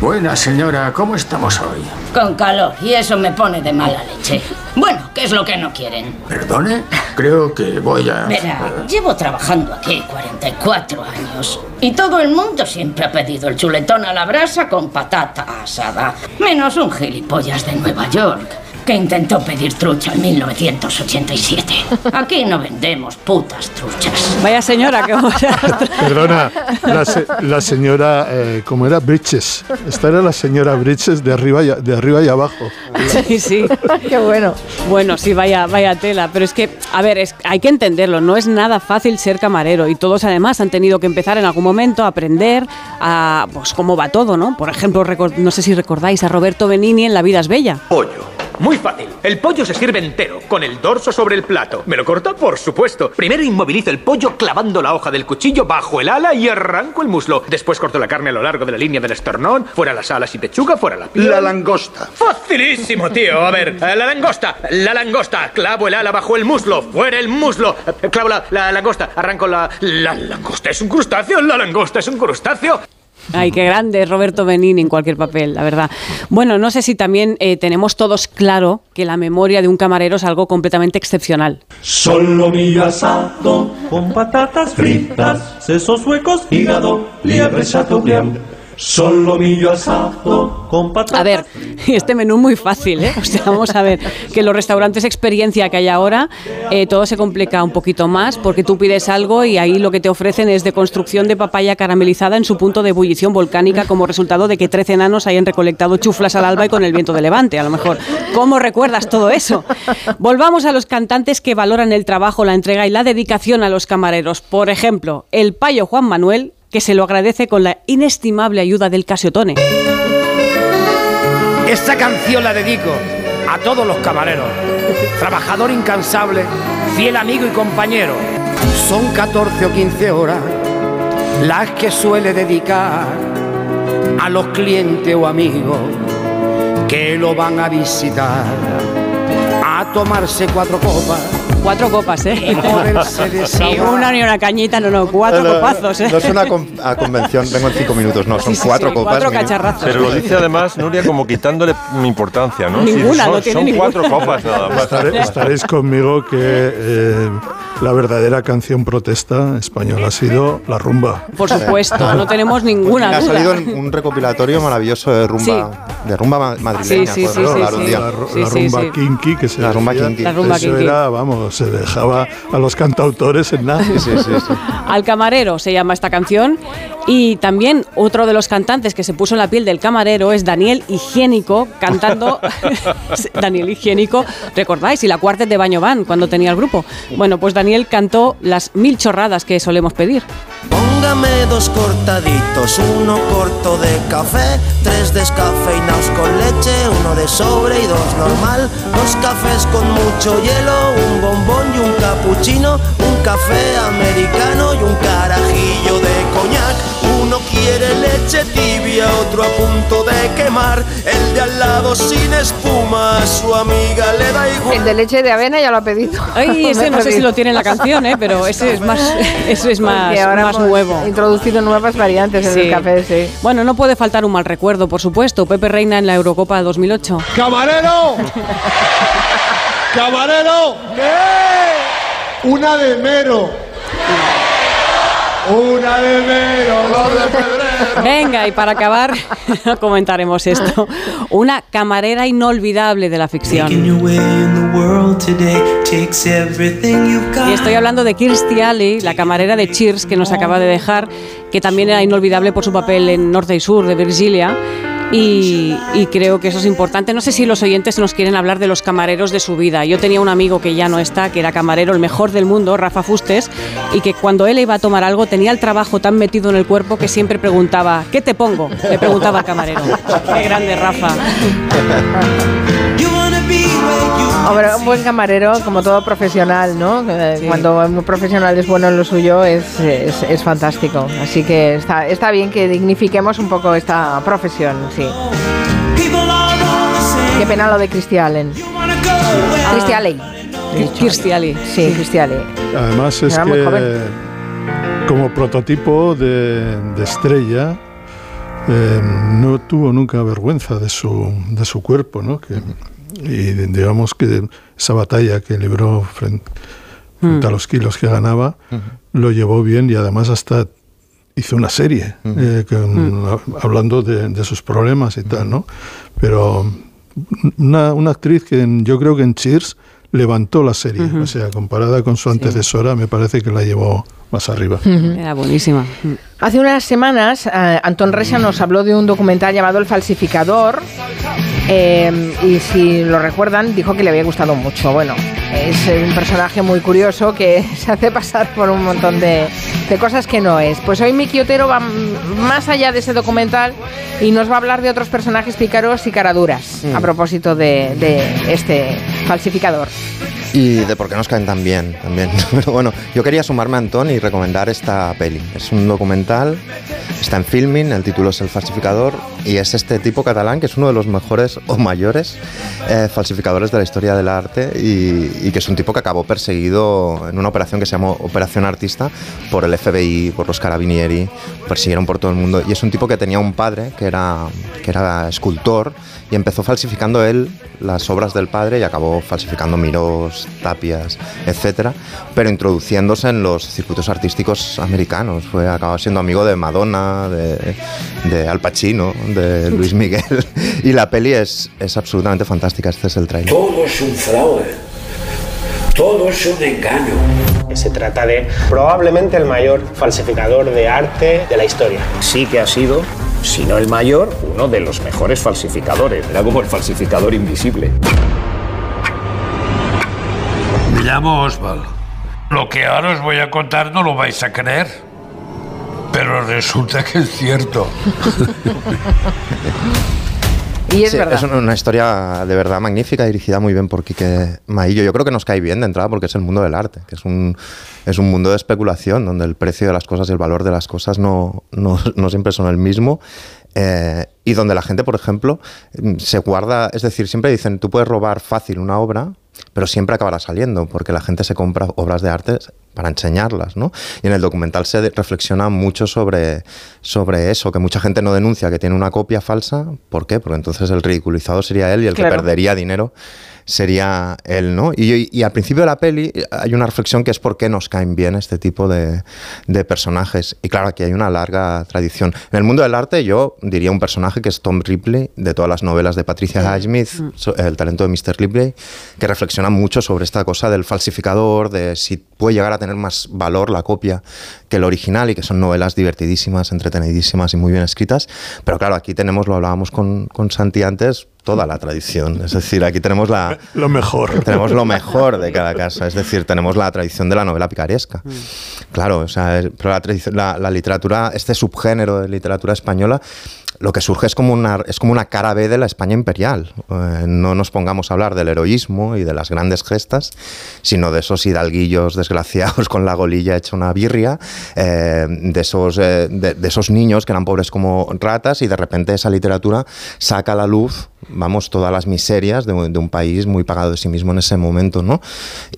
Buena señora, ¿cómo estamos hoy? Con calor, y eso me pone de mala leche. Bueno, ¿qué es lo que no quieren? Perdone, creo que voy a... Verá, llevo trabajando aquí 44 años y todo el mundo siempre ha pedido el chuletón a la brasa con patata asada. Menos un gilipollas de Nueva York que intentó pedir trucha en 1987. Aquí no vendemos putas truchas. Vaya señora, que Perdona, la, se- la señora, eh, ¿cómo era? Bridges. Esta era la señora Bridges de arriba y, de arriba y abajo. Sí, sí. Qué bueno. Bueno, sí, vaya, vaya tela. Pero es que, a ver, es, hay que entenderlo. No es nada fácil ser camarero. Y todos, además, han tenido que empezar en algún momento a aprender a, pues, cómo va todo, ¿no? Por ejemplo, no sé si recordáis a Roberto Benini en La vida es bella. Pollo. Muy fácil. El pollo se sirve entero, con el dorso sobre el plato. ¿Me lo corta? Por supuesto. Primero inmovilizo el pollo clavando la hoja del cuchillo bajo el ala y arranco el muslo. Después corto la carne a lo largo de la línea del esternón, fuera las alas y pechuga, fuera la piel. La langosta. Facilísimo, tío. A ver, eh, la langosta, la langosta. Clavo el ala bajo el muslo, fuera el muslo. Eh, Clavo la, la langosta, arranco la... La langosta es un crustáceo, la langosta es un crustáceo. Ay, qué grande Roberto Benini en cualquier papel, la verdad. Bueno, no sé si también eh, tenemos todos claro que la memoria de un camarero es algo completamente excepcional. Solomillo asado con patatas fritas, sesos huecos, hígado, liebre chateaubriand. Solomillo asado con patatas A ver, este menú muy fácil, ¿eh? O sea, vamos a ver, que los restaurantes experiencia que hay ahora, eh, todo se complica un poquito más porque tú pides algo y ahí lo que te ofrecen es de construcción de papaya caramelizada en su punto de ebullición volcánica como resultado de que 13 enanos hayan recolectado chuflas al alba y con el viento de levante, a lo mejor. ¿Cómo recuerdas todo eso? Volvamos a los cantantes que valoran el trabajo, la entrega y la dedicación a los camareros. Por ejemplo, el payo Juan Manuel, que se lo agradece con la inestimable ayuda del Casiotone. Esta canción la dedico a todos los camareros, trabajador incansable, fiel amigo y compañero. Son 14 o 15 horas las que suele dedicar a los clientes o amigos que lo van a visitar, a tomarse cuatro copas Cuatro copas, ¿eh? Ni una ni una cañita, no, no, cuatro No, copazos, ¿eh? No es una con- a convención, vengo en cinco minutos, no, son Sí, sí, cuatro sí, copas. cuatro mínimo. cacharrazos. Pero lo dice además Nuria como quitándole importancia, ¿no? Ninguna, son, no tiene son ninguna. cuatro copas nada más. Estaréis conmigo que eh, la verdadera canción protesta española ha sido la rumba. Por supuesto, no tenemos ninguna Ha duda. salido en un recopilatorio maravilloso de rumba, de rumba ma- madrileña. Sí, sí, sí, sí, la sí. La, ru- Sí, la sí, rumba sí. kinky que se La rumba decía, kinky. La rumba eso kinky. era, vamos, se dejaba a los cantautores en nada. Al camarero se llama esta canción. Y también otro de los cantantes que se puso en la piel del camarero es Daniel Higiénico, cantando. Daniel Higiénico, ¿recordáis? Y la cuartet de Baño Van cuando tenía el grupo. Bueno, pues Daniel cantó las mil chorradas que solemos pedir. Póngame dos cortaditos, uno corto de café, tres descafeinados con leche, uno de sobre y dos normal, dos cafés con mucho hielo, un bombón y un capuchino, un café americano y un carajillo de coñac. Uno quiere leche tibia, otro a punto de quemar, el de al lado sin espuma, a su amiga le da igual. El de leche de avena ya lo ha pedido. Ay, ese no sé si lo tiene en la canción, ¿eh? pero ese es más, ese es más, ahora más nuevo. introducido nuevas variantes en Sí. el café, sí. Bueno, no puede faltar un mal recuerdo, por supuesto. Pepe Reina en la Eurocopa 2008. ¡Camarero! ¡Camarero! ¿Qué? Una de mero. Una de dos de febrero. Venga, y para acabar, comentaremos esto. Una camarera inolvidable de la ficción. Y estoy hablando de Kirstie Alley, la camarera de Cheers, que nos acaba de dejar, que también era inolvidable por su papel en Norte y Sur de Virgilia. Y, creo que eso es importante. No sé si los oyentes nos quieren hablar de los camareros de su vida. Yo tenía un amigo que ya no está, que era camarero, el mejor del mundo, Rafa Fustes, y que cuando él iba a tomar algo tenía el trabajo tan metido en el cuerpo que siempre preguntaba, ¿qué te pongo? Le preguntaba al camarero. Qué grande, Rafa. Hombre, un buen camarero, como todo profesional, ¿no? Eh, Cuando un profesional es bueno en lo suyo, es, es, es fantástico. Así que está, está bien que dignifiquemos un poco esta profesión, sí. Qué pena lo de Christy Allen. Christy Alley. Kirstie Alley. Sí, Christy Alley. Además es Era muy que joven. como prototipo de, de estrella eh, no tuvo nunca vergüenza de su, de su cuerpo, ¿no? Que, y digamos que esa batalla que libró frente, frente a los kilos que ganaba lo llevó bien y además hasta hizo una serie eh, con- hablando de, de sus problemas y tal, ¿no? Pero una, una actriz que en- yo creo que en Cheers levantó la serie, o sea, comparada con su antecesora, me parece que la llevó más arriba. Era buenísima. Hace unas semanas, eh, Antón Resa nos habló de un documental llamado El Falsificador. eh, y si lo recuerdan, dijo que le había gustado mucho. Bueno, es un personaje muy curioso que se hace pasar por un montón de, de cosas que no es. Pues hoy Miki Otero va m- más allá de ese documental y nos va a hablar de otros personajes pícaros y caraduras Mm. a propósito de, de este falsificador. Y de por qué nos caen tan bien también. Pero bueno, yo quería sumarme a Antón y recomendar esta peli. Es un documental, está en filming, el título es El falsificador y es este tipo catalán que es uno de los mejores o mayores eh, falsificadores de la historia del arte y, y que es un tipo que acabó perseguido en una operación que se llamó Operación Artista por el FBI, por los carabinieri, persiguieron por todo el mundo y es un tipo que tenía un padre que era, que era escultor y empezó falsificando él las obras del padre y acabó falsificando Tapias, etcétera, pero introduciéndose en los circuitos artísticos americanos. Fue acabó siendo amigo de Madonna, de, de Al Pacino, de Luis Miguel y la peli es, es absolutamente fantástica. Este es el trailer. Todo es un fraude. Todo es un engaño. Se trata de probablemente el mayor falsificador de arte de la historia. Sí que ha sido, si no el mayor, uno de los mejores falsificadores. Era como el falsificador invisible. Me llamo Oswald. Lo que ahora os voy a contar no lo vais a creer. Pero resulta que es cierto. Y es Sí, verdad. es una, una historia de verdad magnífica, dirigida muy bien por Quique Maillo. Yo creo que nos cae bien de entrada porque es el mundo del arte, que es un, es un mundo de especulación donde el precio de las cosas y el valor de las cosas no, no, no siempre son el mismo. eh, y donde la gente, por ejemplo, se guarda, es decir, siempre dicen, tú puedes robar fácil una obra, pero siempre acabará saliendo, porque la gente se compra obras de arte para enseñarlas, ¿no? Y en el documental se reflexiona mucho sobre, sobre eso, que mucha gente no denuncia que tiene una copia falsa. ¿Por qué? Porque entonces el ridiculizado sería él y el Claro. que perdería dinero sería él, ¿no? Y, y al principio de la peli hay una reflexión que es por qué nos caen bien este tipo de, de personajes. Y claro, aquí hay una larga tradición. En el mundo del arte yo diría un personaje que es Tom Ripley, de todas las novelas de Patricia Highsmith, so- El talento de Mr. Ripley, que reflexiona mucho sobre esta cosa del falsificador, de si puede llegar a tener más valor la copia que el original y que son novelas divertidísimas, entretenidísimas y muy bien escritas. Pero claro, aquí tenemos, lo hablábamos con, con Santi antes, toda la tradición. Es decir, aquí tenemos la... Lo mejor. Tenemos lo mejor de cada casa, es decir, tenemos la tradición de la novela picaresca. Claro, o sea, es- pero la, tradición- la, la literatura, este subgénero de literatura española, lo que surge es como una, es como una cara B de la España imperial. Eh, no nos pongamos a hablar del heroísmo y de las grandes gestas, sino de esos hidalguillos desgraciados con la golilla hecha una birria, eh, de, esos, eh, de, de esos niños que eran pobres como ratas y de repente esa literatura saca a la luz, vamos, todas las miserias de, un- de un país muy pagado de sí mismo en ese momento, ¿no?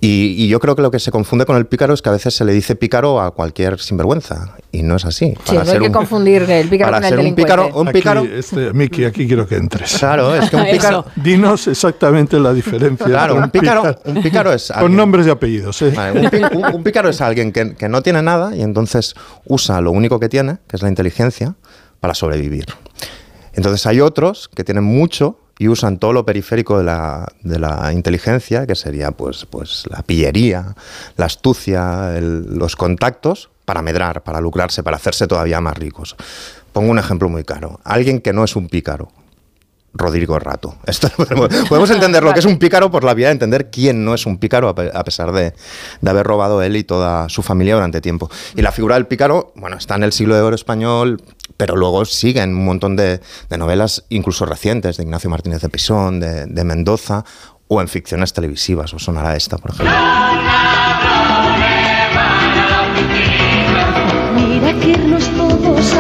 Y, y yo creo que lo que se confunde con el pícaro es que a veces se le dice pícaro a cualquier sinvergüenza y no es así. Sí, no hay que confundir el pícaro para con el un delincuente. pícaro, un Aquí, pícaro este, Miki, aquí quiero que entres. Claro, es que un pícaro- Dinos exactamente la diferencia. Claro, un pícaro, un pícaro es Con alguien- nombres y apellidos, ¿eh? Vale, un, pí- un- un pícaro es alguien que, que no tiene nada y entonces usa lo único que tiene, que es la inteligencia, para sobrevivir. Entonces hay otros que tienen mucho y usan todo lo periférico de la, de la inteligencia, que sería pues, pues la pillería, la astucia, el- los contactos, para medrar, para lucrarse, para hacerse todavía más ricos. Pongo un ejemplo muy claro. Alguien que no es un pícaro, Rodrigo Rato. Esto podemos, podemos entender lo que es un pícaro por la vía de entender quién no es un pícaro a pe- a pesar de, haber robado él y toda su familia durante tiempo. Y la figura del pícaro, bueno, está en el siglo de oro español, pero luego sigue en un montón de, novelas, incluso recientes, de Ignacio Martínez de Pisón, de, Mendoza, o en ficciones televisivas, os sonará esta, por ejemplo. Mira que todos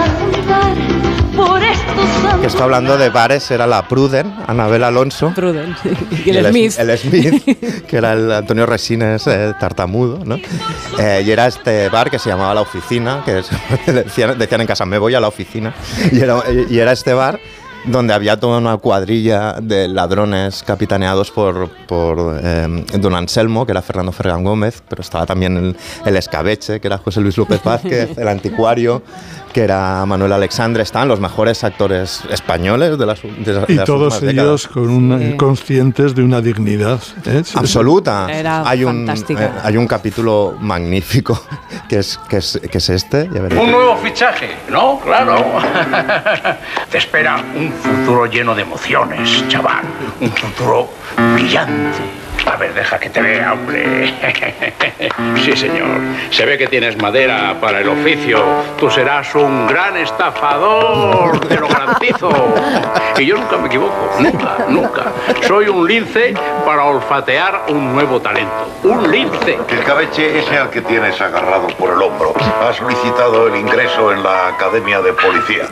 Que está hablando de bares, era la Pruden, Anabel Alonso. Pruden. Y el Smith. El Smith, que era el Antonio Resines eh, tartamudo, ¿no? Eh, y era este bar que se llamaba La Oficina, que es- decían, decían en casa, me voy a la oficina. Y era, y era este bar donde había toda una cuadrilla de ladrones capitaneados por, por eh, don Anselmo, que era Fernando Fergan Gómez, pero estaba también el, el escabeche, que era José Luis López Vázquez, el anticuario, que era Manuel Alexandre, estaban los mejores actores españoles de las, de Y las todos ellos con una- conscientes de una dignidad. ¿eh? Absoluta. Era hay, un, eh, hay un capítulo magnífico que es, que es, que es este. ya. Un nuevo fichaje, ¿no? Claro. Te espera un futuro lleno de emociones, chaval. Un futuro brillante. A ver, deja que te vea, hombre. Sí, señor. Se ve que tienes madera para el oficio. Tú serás un gran estafador, te lo garantizo. Y yo nunca me equivoco, nunca, nunca. Soy un lince para olfatear un nuevo talento. Un lince. El cabeche ese al que tienes agarrado por el hombro ha solicitado el ingreso en la Academia de Policía.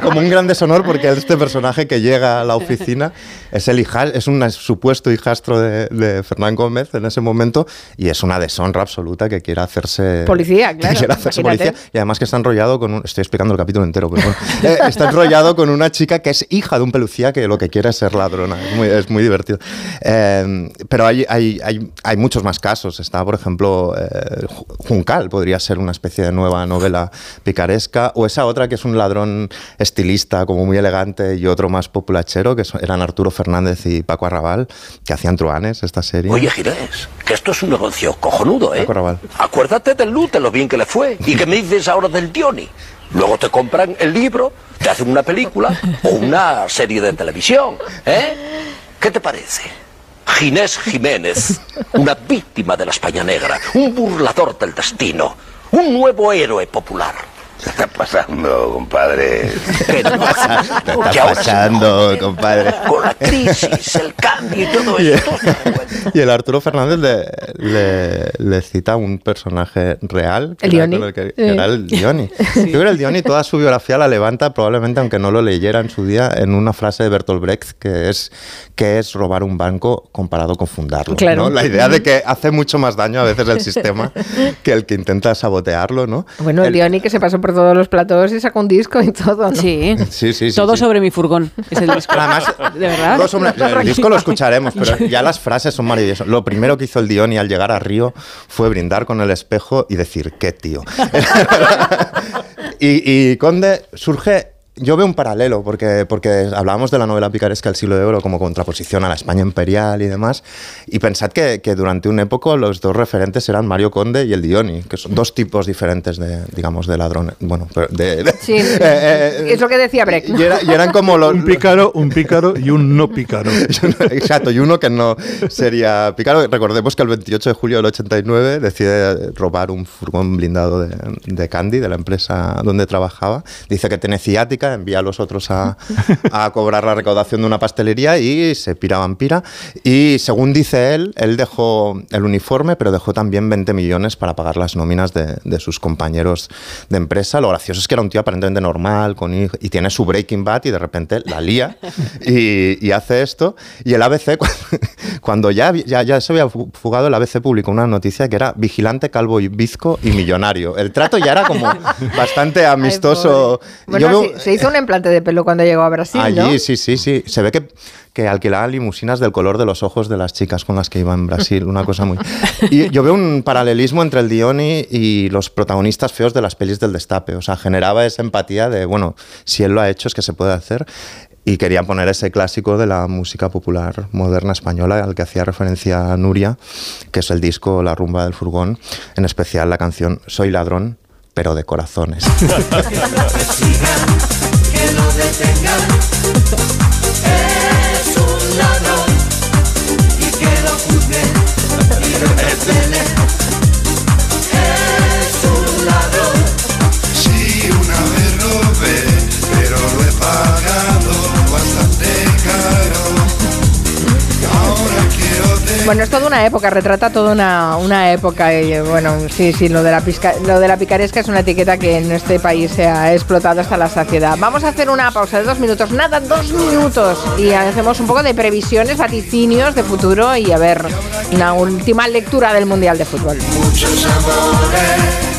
Como un gran deshonor porque este personaje que llega a la oficina es el hija, es un supuesto hijastro de, de Fernán Gómez en ese momento y es una deshonra absoluta que quiera hacerse Policía, que claro, quiera hacerse policía. y además que está enrollado con un, estoy explicando el capítulo entero pero bueno, eh, está enrollado con una chica que es hija de un pelucía que lo que quiere es ser ladrona. Es muy, es muy divertido. Eh, pero hay, hay, hay, hay muchos más casos. Está por ejemplo eh, Ju- Juncal podría ser una especie de nueva novela picaresca o esa otra que es un ladrón estilista como muy elegante y otro más populachero que eran Arturo Fernández y Paco Arrabal que hacían truanes esta serie Oye, Ginés, que esto es un negocio cojonudo, ¿eh? Arrabal Acuérdate del Lute, lo bien que le fue. ¿Y qué me dices ahora del Dioni? Luego te compran el libro, te hacen una película o una serie de televisión, ¿eh? ¿Qué te parece? Ginés Jiménez, una víctima de la España negra, un burlador del destino, un nuevo héroe popular. ¿Qué está pasando, compadre? ¿Qué está pasando, compadre? Con la crisis, el cambio y todo Y, eso. y el Arturo Fernández le, le- le cita un personaje real, que El era Dioni. el que- Eh. que era el Dioni. Yo creo que el Dioni toda su biografía la levanta, probablemente aunque no lo leyera en su día, en una frase de Bertolt Brecht que es que es robar un banco comparado con fundarlo. Claro. ¿no? La idea de que hace mucho más daño a veces el sistema que el que intenta sabotearlo, ¿no? Bueno, el Diony que se pasó por todos los platos y sacó un disco y todo, ¿no? Sí. Sí, sí, sí. Todo sí. sobre mi furgón. Es el disco. Además, de verdad. Dos hombres- el disco lo escucharemos, pero ya las frases son maravillosas. Lo primero que hizo el Dioni al llegar a Río fue brindar con el espejo y decir, qué tío. y, y Conde surge... Yo veo un paralelo, porque, porque hablábamos de la novela picaresca del siglo de oro como contraposición a la España imperial y demás, y pensad que, que durante una época los dos referentes eran Mario Conde y el Dioni, que son dos tipos diferentes de, digamos, de ladrones. Bueno, pero de, de- Sí, eh, eh, es lo que decía Brecht. ¿no? y, era- y eran como los, Un pícaro, un pícaro y un no pícaro. Exacto, y uno que no sería pícaro. Recordemos que el 28 de julio del 89 decide robar un furgón blindado de, de Candy, de la empresa donde trabajaba. Dice que tiene ciática, envía a los otros a, a cobrar la recaudación de una pastelería y se pira vampira. Y según dice él, él dejó el uniforme, pero dejó también 20 millones para pagar las nóminas de, de sus compañeros de empresa. Lo gracioso es que era un tío aparentemente normal con hij- y tiene su Breaking Bad y de repente la lía y, y hace esto. Y el ABC, cu- cuando ya, ya, ya se había fu- fugado, el ABC publicó una noticia que era vigilante, calvo y bizco y millonario. El trato ya era como bastante amistoso. Bueno, Yo veo- sí, se hizo un implante de pelo cuando llegó a Brasil, Allí, ¿no? sí, sí, sí. Se ve que, que alquilaban limusinas del color de los ojos de las chicas con las que iba en Brasil. Una cosa muy. Y yo veo un paralelismo entre el Dioni y los protagonistas feos de las pelis del Destape. O sea, generaba esa empatía de, bueno, si él lo ha hecho, es que se puede hacer. Y quería poner ese clásico de la música popular moderna española al que hacía referencia Nuria, que es el disco La rumba del furgón, en especial la canción Soy ladrón, pero de corazones. Bueno, es toda una época, retrata toda una, una época. Y bueno, sí, sí, lo de, la pisca- lo de la picaresca es una etiqueta que en este país se ha explotado hasta la saciedad. Vamos a hacer una pausa de dos minutos, nada, dos minutos. Y hacemos un poco de previsiones, vaticinios de futuro y a ver una última lectura del Mundial de Fútbol. muchos amores.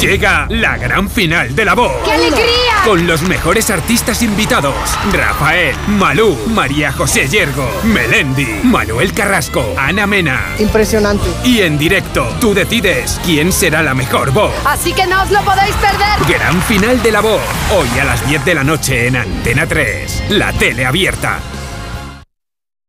Llega la gran final de la voz. ¡Qué alegría! Con los mejores artistas invitados: Rafael, Malú, María José Yergo, Melendi, Manuel Carrasco, Ana Mena. Impresionante. Y en directo, tú decides quién será la mejor voz. Así que no os lo podéis perder. Gran final de la voz. Hoy a las 10 de la noche en Antena 3. La tele abierta.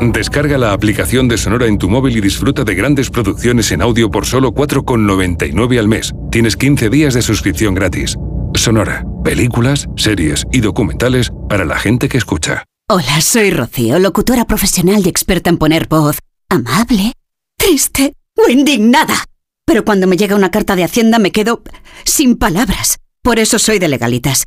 Descarga la aplicación de Sonora en tu móvil y disfruta de grandes producciones en audio por solo 4,99 al mes. Tienes 15 días de suscripción gratis. Sonora, películas, series y documentales para la gente que escucha. Hola, soy Rocío, locutora profesional y experta en poner voz amable, triste o indignada. Pero cuando me llega una carta de Hacienda me quedo sin palabras. Por eso soy de legalitas,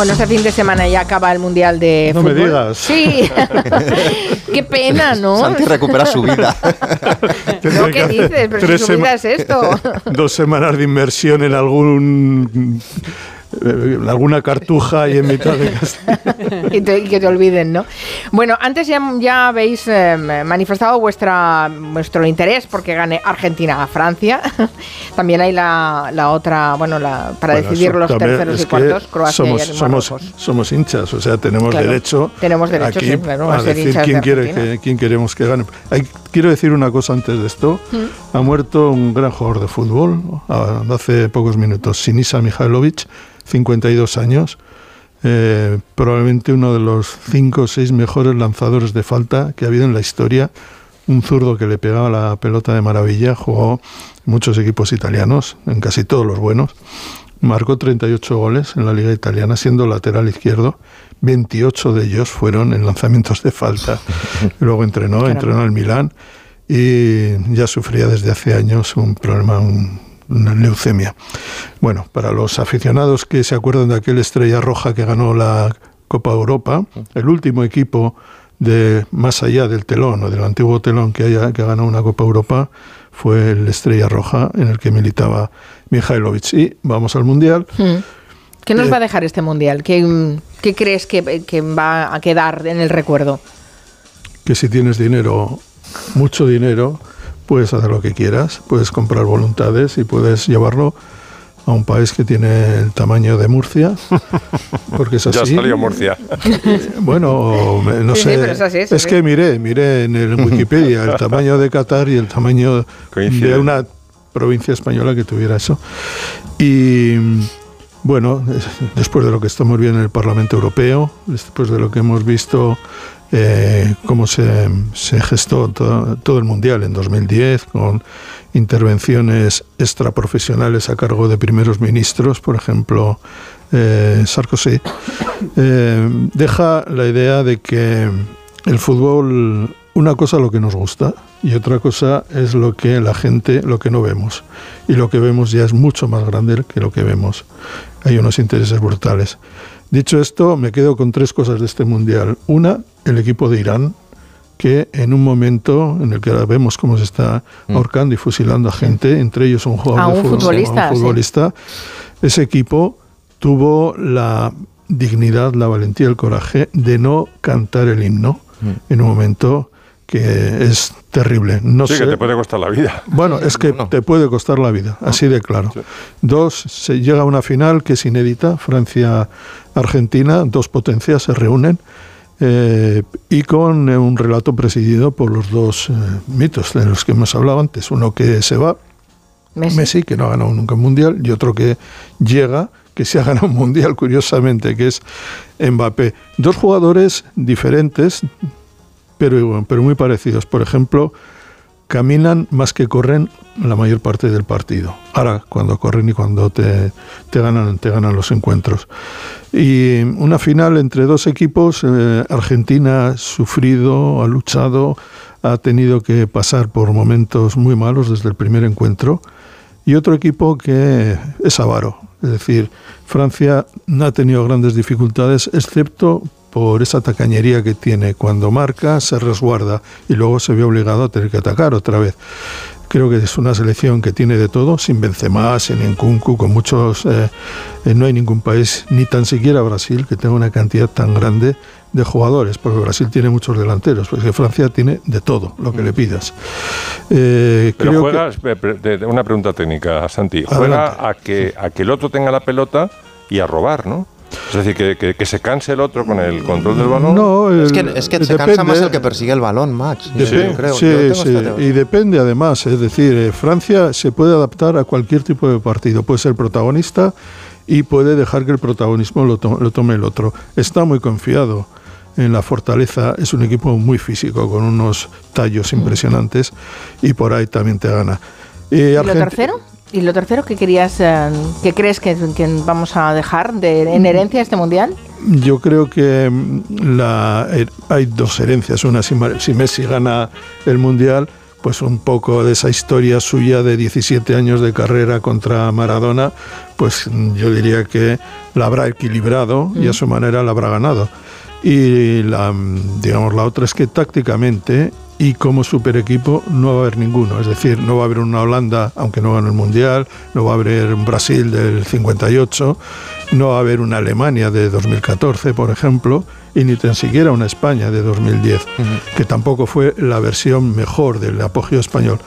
Bueno, este fin de semana ya acaba el Mundial de No Fútbol. me digas. Sí. Qué pena, ¿no? Santi recupera su vida. No, ¿qué dices? Pero si Tres su vida es esto. Dos semanas de inmersión en algún alguna cartuja y en mitad de Castilla. y, te- y que te olviden, ¿no? Bueno, antes ya, ya habéis eh, manifestado vuestra, vuestro interés porque gane Argentina a Francia. También hay la, la otra, bueno, la, para Bueno, decidir los terceros y cuartos, Croacia somos, y somos, somos hinchas, o sea, tenemos Claro, derecho, tenemos derecho, aquí sí, claro, a a decir de quién, quiere que, quién queremos que gane. Hay- quiero decir una cosa antes de esto. Mm. Ha muerto un gran jugador de fútbol ah, hace pocos minutos, Sinisa Mihailovic, 52 años. eh, probablemente uno de los cinco o seis mejores lanzadores de falta que ha habido en la historia. Un zurdo que le pegaba la pelota de maravilla, jugó en muchos equipos italianos, en casi todos los buenos. Marcó 38 goles en la liga italiana siendo lateral izquierdo. 28 de ellos fueron en lanzamientos de falta. Luego entrenó, entrenó en Milán y ya sufría desde hace años un problema, un- leucemia. Bueno, para los aficionados que se acuerdan de aquel Estrella Roja que ganó la Copa Europa, el último equipo de más allá del telón o del antiguo telón que haya que ganó una Copa Europa fue el Estrella Roja en el que militaba Mihailovic. Y vamos al Mundial. Mm. ¿Qué nos Eh, va a dejar este Mundial? ¿Qué, qué crees que, que va a quedar en el recuerdo? que si tienes dinero, mucho dinero, puedes hacer lo que quieras, puedes comprar voluntades y puedes llevarlo a un país que tiene el tamaño de Murcia, porque es Ya así. salió Murcia. Bueno, me- no Sí, sí, sé. pero es así, sí, sí. que miré, miré en el Wikipedia el tamaño de Qatar y el tamaño Coincide. de una provincia española que tuviera eso. Y bueno, es- después de lo que estamos viendo en el Parlamento Europeo, después de lo que hemos visto eh, cómo se, gestó todo, el Mundial en 2010 con intervenciones extraprofesionales a cargo de primeros ministros, por ejemplo, eh, Sarkozy, eh, deja la idea de que el fútbol, una cosa lo que nos gusta y otra cosa es lo que la gente, lo que no vemos. Y lo que vemos ya es mucho más grande que lo que vemos. Hay unos intereses brutales. Dicho esto, me quedo con tres cosas de este mundial. Una, el equipo de Irán, que en un momento en el que ahora vemos cómo se está ahorcando y fusilando a gente, entre ellos un jugador A de un fútbol, futbolista, a un sí. futbolista, ese equipo tuvo la dignidad, la valentía, el coraje de no cantar el himno en un momento que es terrible. No sí, sé. que te puede costar la vida. Bueno, es que te puede costar la vida, así de claro. Dos, se llega a una final que es inédita, Francia-Argentina, dos potencias se reúnen eh, y con eh, un relato presidido por los dos eh, mitos de los que hemos hablado antes. Uno que se va, Messi. que no ha ganado nunca un mundial, y otro que llega, que se ha ganado un mundial, curiosamente, que es Mbappé. Dos jugadores diferentes, pero, pero muy parecidos. Por ejemplo, caminan más que corren la mayor parte del partido. Ahora, cuando corren y cuando te, te ganan, te ganan los encuentros. Y una final entre dos equipos, eh, Argentina ha sufrido, ha luchado, ha tenido que pasar por momentos muy malos desde el primer encuentro. Y otro equipo que es avaro, es decir, Francia no ha tenido grandes dificultades, excepto por esa tacañería que tiene. Cuando marca, se resguarda y luego se ve obligado a tener que atacar otra vez. Creo que es una selección que tiene de todo, sin Benzema, sin Nkunku, con muchos... eh, eh, no hay ningún país, ni tan siquiera Brasil, que tenga una cantidad tan grande de jugadores, porque Brasil tiene muchos delanteros, porque Francia tiene de todo, lo que le pidas. Eh, Pero creo que- juega, espera, de- de- una pregunta técnica, Santi. Juega a que, a que el otro tenga la pelota y a robar, ¿no? Es decir, que, que- que se canse el otro con el control del balón. No, Es el- que, es que se depende. cansa más el que persigue el balón, Max. Yo Dep- creo. sí, Yo tengo sí, y depende además, es decir, eh, Francia se puede adaptar a cualquier tipo de partido, puede ser protagonista y puede dejar que el protagonismo lo, to- lo tome el otro. Está muy confiado en la fortaleza, es un equipo muy físico, con unos tallos impresionantes y por ahí también te gana. Eh, ¿Y lo tercero? ¿Y lo tercero que querías, eh, que crees que, que vamos a dejar de, en herencia este mundial? Yo creo que mm, la, eh, hay dos herencias. Una, si, si Messi gana el Mundial, pues un poco de esa historia suya de 17 años de carrera contra Maradona, pues mm, yo diría que la habrá equilibrado y a su manera la habrá ganado. Y la, mm, digamos, la otra es que tácticamente y como super equipo no va a haber ninguno. Es decir, no va a haber una Holanda, aunque no gane el Mundial, no va a haber un Brasil del 58, no va a haber una Alemania de 2014, por ejemplo, y ni tan siquiera una España de 2010, que tampoco fue la versión mejor del apogeo español.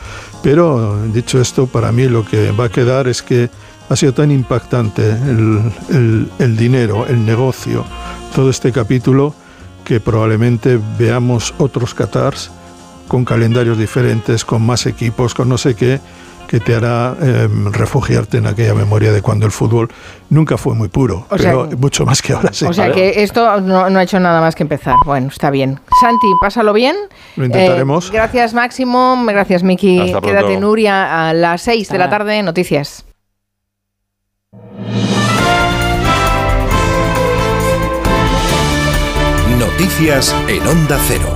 Pero, dicho esto, para mí lo que va a quedar es que ha sido tan impactante el, el- el dinero, el negocio, todo este capítulo, que probablemente veamos otros Qatars con calendarios diferentes, con más equipos, con no sé qué, que te hará eh, refugiarte en aquella memoria de cuando el fútbol nunca fue muy puro, O pero mucho más que ahora sí. O sea que esto no, no ha hecho nada más que empezar. Bueno, está bien. Santi, pásalo bien. Lo intentaremos. Eh, gracias, Máximo. Gracias, Miki. Quédate, Nuria, a las 6 de la tarde, noticias. Noticias en Onda Cero.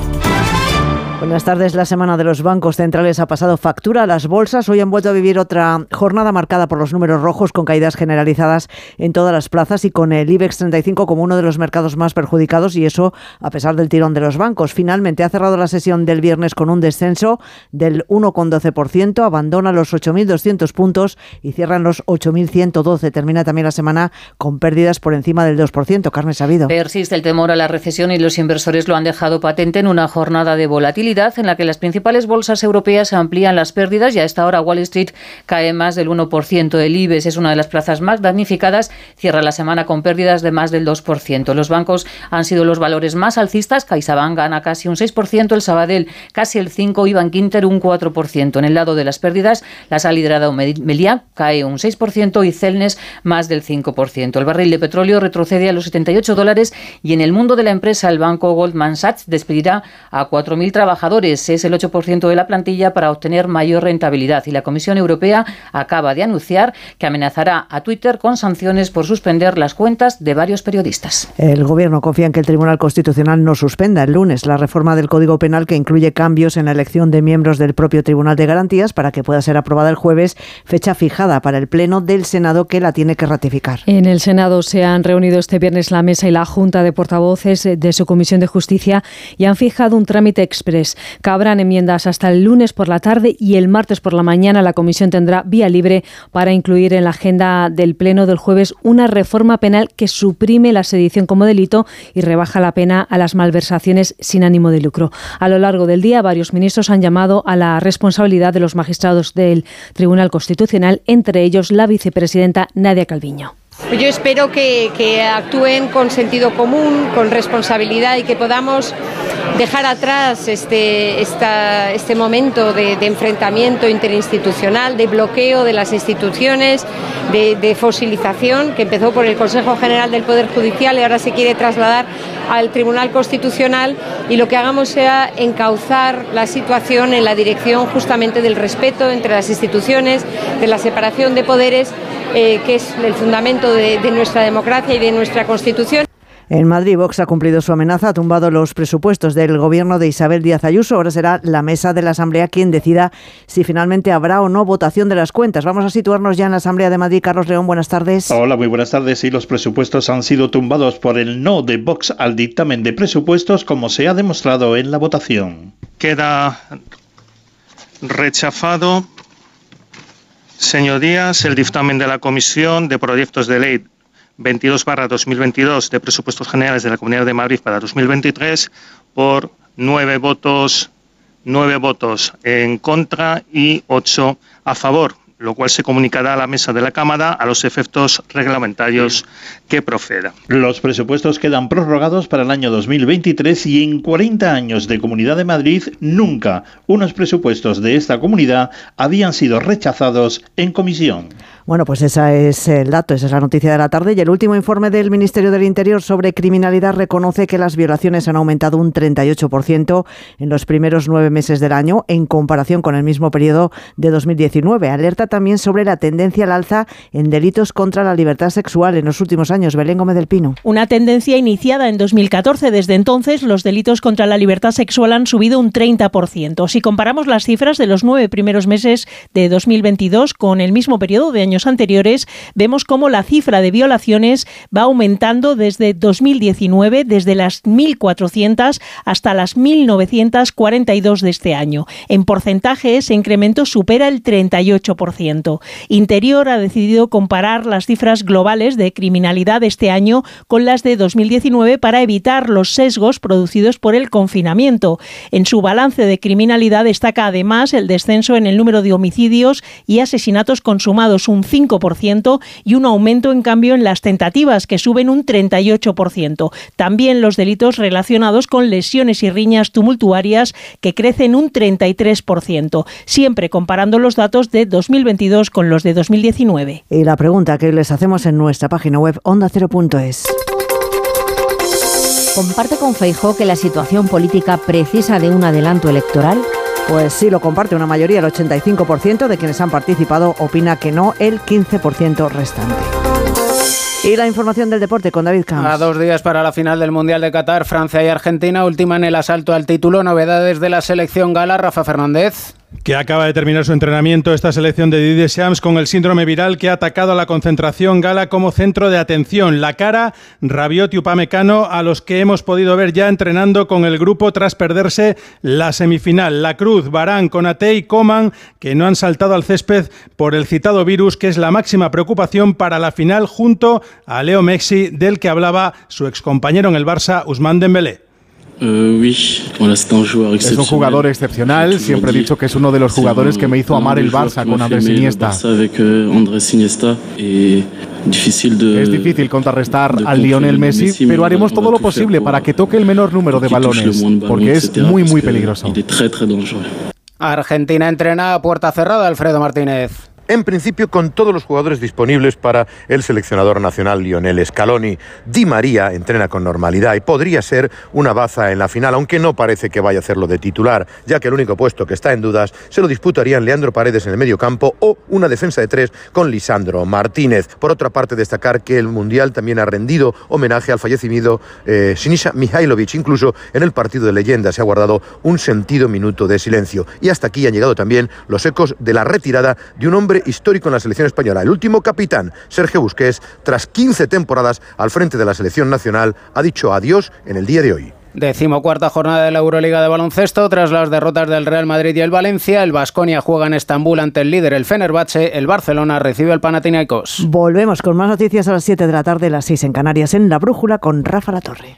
Buenas tardes. La semana de los bancos centrales ha pasado factura a las bolsas. Hoy han vuelto a vivir otra jornada marcada por los números rojos con caídas generalizadas en todas las plazas y con el IBEX 35 como uno de los mercados más perjudicados y eso a pesar del tirón de los bancos. Finalmente ha cerrado la sesión del viernes con un descenso del 1,12%, abandona los 8.200 puntos y cierran los 8.112. Termina también la semana con pérdidas por encima del 2%. Carmen Sabido. Persiste el temor a la recesión y los inversores lo han dejado patente en una jornada de volatilidad en la que las principales bolsas europeas amplían las pérdidas y a esta hora Wall Street cae más del 1%. El IBEX es una de las plazas más damnificadas, cierra la semana con pérdidas de más del 2%. Los bancos han sido los valores más alcistas. CaixaBank gana casi un 6%, el Sabadell casi el 5%, Iván Quinter un 4%. En el lado de las pérdidas las ha liderado Meliá, cae un 6% y Celnes más del 5%. El barril de petróleo retrocede a los 78 dólares y en el mundo de la empresa el banco Goldman Sachs despedirá a 4.000 trabajadores. Es el 8% de la plantilla para obtener mayor rentabilidad y la Comisión Europea acaba de anunciar que amenazará a Twitter con sanciones por suspender las cuentas de varios periodistas. El Gobierno confía en que el Tribunal Constitucional no suspenda el lunes la reforma del Código Penal que incluye cambios en la elección de miembros del propio Tribunal de Garantías para que pueda ser aprobada el jueves, fecha fijada para el Pleno del Senado que la tiene que ratificar. En el Senado se han reunido este viernes la mesa y la Junta de Portavoces de su Comisión de Justicia y han fijado un trámite Cabrán enmiendas hasta el lunes por la tarde y el martes por la mañana la Comisión tendrá vía libre para incluir en la agenda del Pleno del jueves una reforma penal que suprime la sedición como delito y rebaja la pena a las malversaciones sin ánimo de lucro. A lo largo del día, varios ministros han llamado a la responsabilidad de los magistrados del Tribunal Constitucional, entre ellos la vicepresidenta Nadia Calviño. Pues Yo espero que, actúen con sentido común, con responsabilidad y que podamos dejar atrás este, este momento de, enfrentamiento interinstitucional, de bloqueo de las instituciones, de fosilización que empezó por el Consejo General del Poder Judicial y ahora se quiere trasladar al Tribunal Constitucional y lo que hagamos sea encauzar la situación en la dirección justamente del respeto entre las instituciones, de la separación de poderes, eh, que es el fundamento de, de nuestra democracia y de nuestra Constitución. En Madrid, Vox ha cumplido su amenaza, ha tumbado los presupuestos del gobierno de Isabel Díaz Ayuso. Ahora será la mesa de la Asamblea quien decida si finalmente habrá o no votación de las cuentas. Vamos a situarnos ya en la Asamblea de Madrid. Carlos León, buenas tardes. Hola, muy buenas tardes. Sí, los presupuestos han sido tumbados por el no de Vox al dictamen de presupuestos, como se ha demostrado en la votación. Queda rechazado, señorías, el dictamen de la Comisión de Proyectos de Ley 22 2022 de Presupuestos Generales de la Comunidad de Madrid para 2023 por nueve votos, nueve votos en contra y ocho a favor, lo cual se comunicará a la mesa de la Cámara a los efectos reglamentarios que proceda. Los presupuestos quedan prorrogados para el año 2023 y en 40 años de Comunidad de Madrid nunca unos presupuestos de esta comunidad habían sido rechazados en comisión. Bueno, pues ese es el dato, esa es la noticia de la tarde. Y el último informe del Ministerio del Interior sobre criminalidad reconoce que las violaciones han aumentado un 38% en los primeros nueve meses del año en comparación con el mismo periodo de 2019. Alerta también sobre la tendencia al alza en delitos contra la libertad sexual en los últimos años. Belén Gómez del Pino. Una tendencia iniciada en 2014. Desde entonces, los delitos contra la libertad sexual han subido un 30%. Si comparamos las cifras de los nueve primeros meses de 2022 con el mismo periodo de años anteriores, vemos cómo la cifra de violaciones va aumentando desde 2019, desde las 1.400 hasta las 1.942 de este año. En porcentaje, ese incremento supera el 38%. Interior ha decidido comparar las cifras globales de criminalidad este año con las de 2019 para evitar los sesgos producidos por el confinamiento. En su balance de criminalidad destaca además el descenso en el número de homicidios y asesinatos consumados un 5% y un aumento en cambio en las tentativas que suben un 38%. También los delitos relacionados con lesiones y riñas tumultuarias que crecen un 33%, siempre comparando los datos de 2022 con los de 2019. Y la pregunta que les hacemos en nuestra página web ondacero.es. ¿Comparte con Feijó que la situación política precisa de un adelanto electoral? Pues sí, lo comparte una mayoría, el 85% de quienes han participado opina que no, el 15% restante. Y la información del deporte con David Camps. A dos días para la final del Mundial de Qatar, Francia y Argentina, última en el asalto al título. Novedades de la selección gala, Rafa Fernández que acaba de terminar su entrenamiento esta selección de Didier Shams con el síndrome viral que ha atacado a la concentración gala como centro de atención. La cara, Rabiot y Upamecano, a los que hemos podido ver ya entrenando con el grupo tras perderse la semifinal. La Cruz, Barán, Conate y Coman, que no han saltado al césped por el citado virus, que es la máxima preocupación para la final junto a Leo Messi, del que hablaba su excompañero en el Barça, Usman Dembélé. Eh, es un jugador excepcional. Siempre he dicho que es uno de los jugadores que me hizo amar el Barça con Andrés Iniesta. Euh, es difícil contrarrestar al Lionel Messi, pero haremos todo lo posible para que toque el menor número de balones, porque es muy, muy peligroso. Argentina entrena a puerta cerrada, Alfredo Martínez en principio con todos los jugadores disponibles para el seleccionador nacional Lionel Scaloni. Di María entrena con normalidad y podría ser una baza en la final, aunque no parece que vaya a hacerlo de titular, ya que el único puesto que está en dudas se lo disputarían Leandro Paredes en el medio campo o una defensa de tres con Lisandro Martínez. Por otra parte, destacar que el Mundial también ha rendido homenaje al fallecido eh, Sinisa Mihailovic, incluso en el partido de leyenda se ha guardado un sentido minuto de silencio. Y hasta aquí han llegado también los ecos de la retirada de un hombre histórico en la selección española. El último capitán, Sergio Busquets, tras 15 temporadas al frente de la selección nacional, ha dicho adiós en el día de hoy. Decimocuarta jornada de la Euroliga de baloncesto. Tras las derrotas del Real Madrid y el Valencia, el Vasconia juega en Estambul ante el líder, el Fenerbahce. El Barcelona recibe al Panathinaikos. Volvemos con más noticias a las 7 de la tarde, las 6 en Canarias, en La Brújula con Rafa La Torre.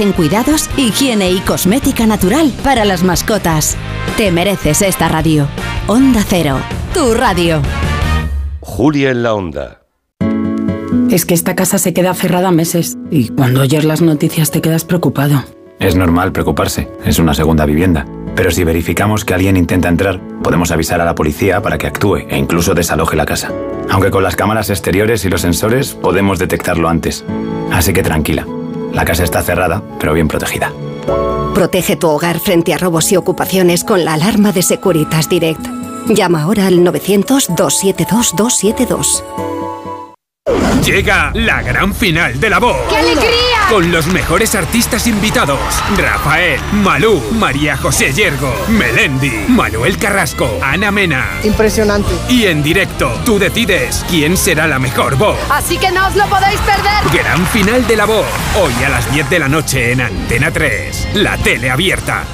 en cuidados, higiene y cosmética natural para las mascotas. Te mereces esta radio. Onda Cero, tu radio. Julia en la Onda. Es que esta casa se queda cerrada meses y cuando oyes las noticias te quedas preocupado. Es normal preocuparse, es una segunda vivienda. Pero si verificamos que alguien intenta entrar, podemos avisar a la policía para que actúe e incluso desaloje la casa. Aunque con las cámaras exteriores y los sensores podemos detectarlo antes. Así que tranquila, la casa está cerrada, pero bien protegida. Protege tu hogar frente a robos y ocupaciones con la alarma de Securitas Direct. Llama ahora al 900-272-272. Llega la gran final de la voz. ¡Qué alegría! Con los mejores artistas invitados: Rafael, Malú, María José Yergo, Melendi, Manuel Carrasco, Ana Mena. Impresionante. Y en directo, tú decides quién será la mejor voz. Así que no os lo podéis perder. Gran final de la voz. Hoy a las 10 de la noche en Antena 3. La tele abierta.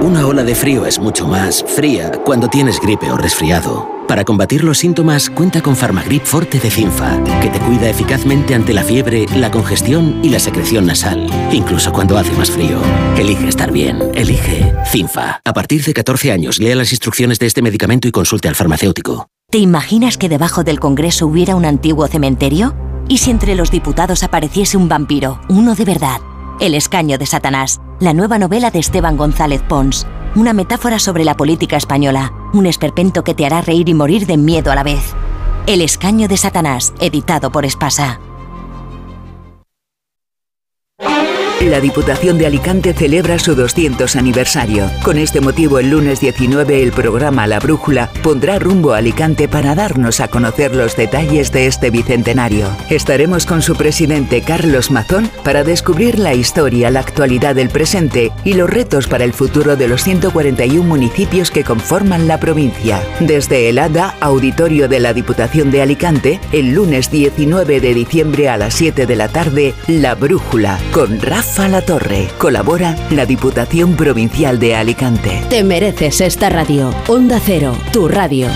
Una ola de frío es mucho más fría cuando tienes gripe o resfriado. Para combatir los síntomas, cuenta con Farmagrip Forte de Cinfa, que te cuida eficazmente ante la fiebre, la congestión y la secreción nasal, incluso cuando hace más frío. Elige estar bien, elige Cinfa. A partir de 14 años, lea las instrucciones de este medicamento y consulte al farmacéutico. ¿Te imaginas que debajo del Congreso hubiera un antiguo cementerio? ¿Y si entre los diputados apareciese un vampiro, uno de verdad? El escaño de Satanás, la nueva novela de Esteban González Pons. Una metáfora sobre la política española, un esperpento que te hará reír y morir de miedo a la vez. El escaño de Satanás, editado por Espasa. La Diputación de Alicante celebra su 200 aniversario. Con este motivo, el lunes 19, el programa La Brújula pondrá rumbo a Alicante para darnos a conocer los detalles de este bicentenario. Estaremos con su presidente Carlos Mazón para descubrir la historia, la actualidad del presente y los retos para el futuro de los 141 municipios que conforman la provincia. Desde el ADA, auditorio de la Diputación de Alicante, el lunes 19 de diciembre a las 7 de la tarde, La Brújula, con Rafa la Torre. Colabora la Diputación Provincial de Alicante. Te mereces esta radio. Onda Cero, tu radio.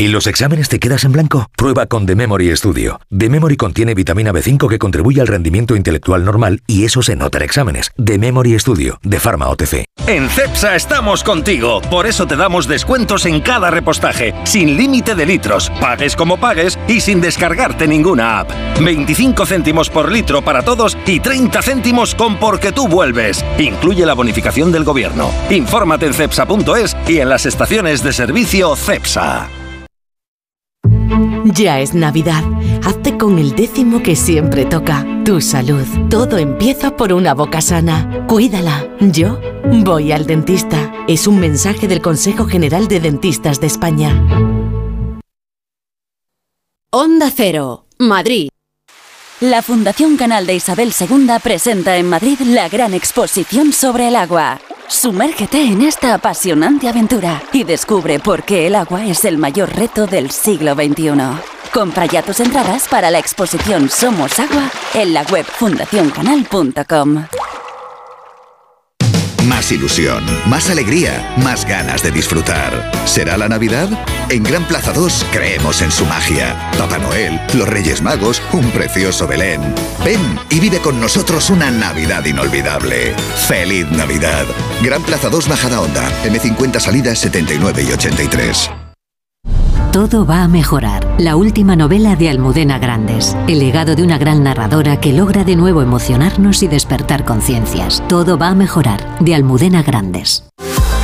¿Y los exámenes te quedas en blanco? Prueba con The Memory Studio. The Memory contiene vitamina B5 que contribuye al rendimiento intelectual normal y eso se nota en exámenes. The Memory Studio, de Pharma OTC. En CEPSA estamos contigo. Por eso te damos descuentos en cada repostaje, sin límite de litros, pagues como pagues y sin descargarte ninguna app. 25 céntimos por litro para todos y 30 céntimos con porque tú vuelves. Incluye la bonificación del gobierno. Infórmate en cepsa.es y en las estaciones de servicio CEPSA. Ya es Navidad. Hazte con el décimo que siempre toca. Tu salud. Todo empieza por una boca sana. Cuídala. Yo voy al dentista. Es un mensaje del Consejo General de Dentistas de España. Onda Cero, Madrid. La Fundación Canal de Isabel II presenta en Madrid la gran exposición sobre el agua. Sumérgete en esta apasionante aventura y descubre por qué el agua es el mayor reto del siglo XXI. Compra ya tus entradas para la exposición Somos Agua en la web fundacioncanal.com. Más ilusión, más alegría, más ganas de disfrutar. ¿Será la Navidad? En Gran Plaza 2 creemos en su magia. Papá Noel, los Reyes Magos, un precioso Belén. Ven y vive con nosotros una Navidad inolvidable. ¡Feliz Navidad! Gran Plaza 2 Bajada Onda, M50 salidas 79 y 83. Todo va a mejorar. La última novela de Almudena Grandes. El legado de una gran narradora que logra de nuevo emocionarnos y despertar conciencias. Todo va a mejorar. De Almudena Grandes.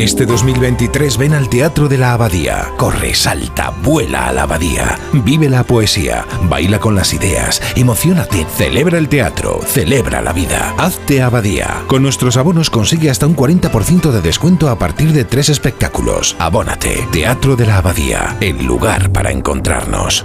Este 2023 ven al Teatro de la Abadía. Corre, salta, vuela a la Abadía. Vive la poesía, baila con las ideas, emocionate, celebra el teatro, celebra la vida. Hazte Abadía. Con nuestros abonos consigue hasta un 40% de descuento a partir de tres espectáculos. Abónate. Teatro de la Abadía, el lugar para encontrarnos.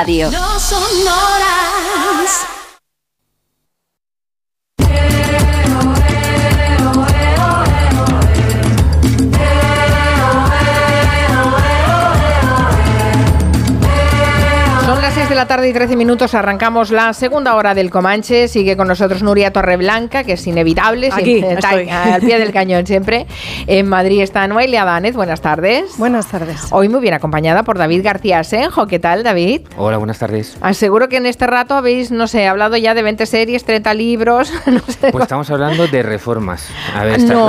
Radio. No son horas. Son las 6 de la tarde y 13 minutos. Arrancamos la segunda hora del Comanche. Sigue con nosotros Nuria Torreblanca, que es inevitable. Aquí, siempre está estoy. al pie del cañón siempre. En Madrid está Noelia Danez. Buenas tardes. Buenas tardes. Hoy muy bien acompañada por David García Senjo. ¿Qué tal, David? Hola, buenas tardes. Aseguro que en este rato habéis, no sé, hablado ya de 20 series, 30 libros. No sé. Pues estamos hablando de reformas. A ver, está No,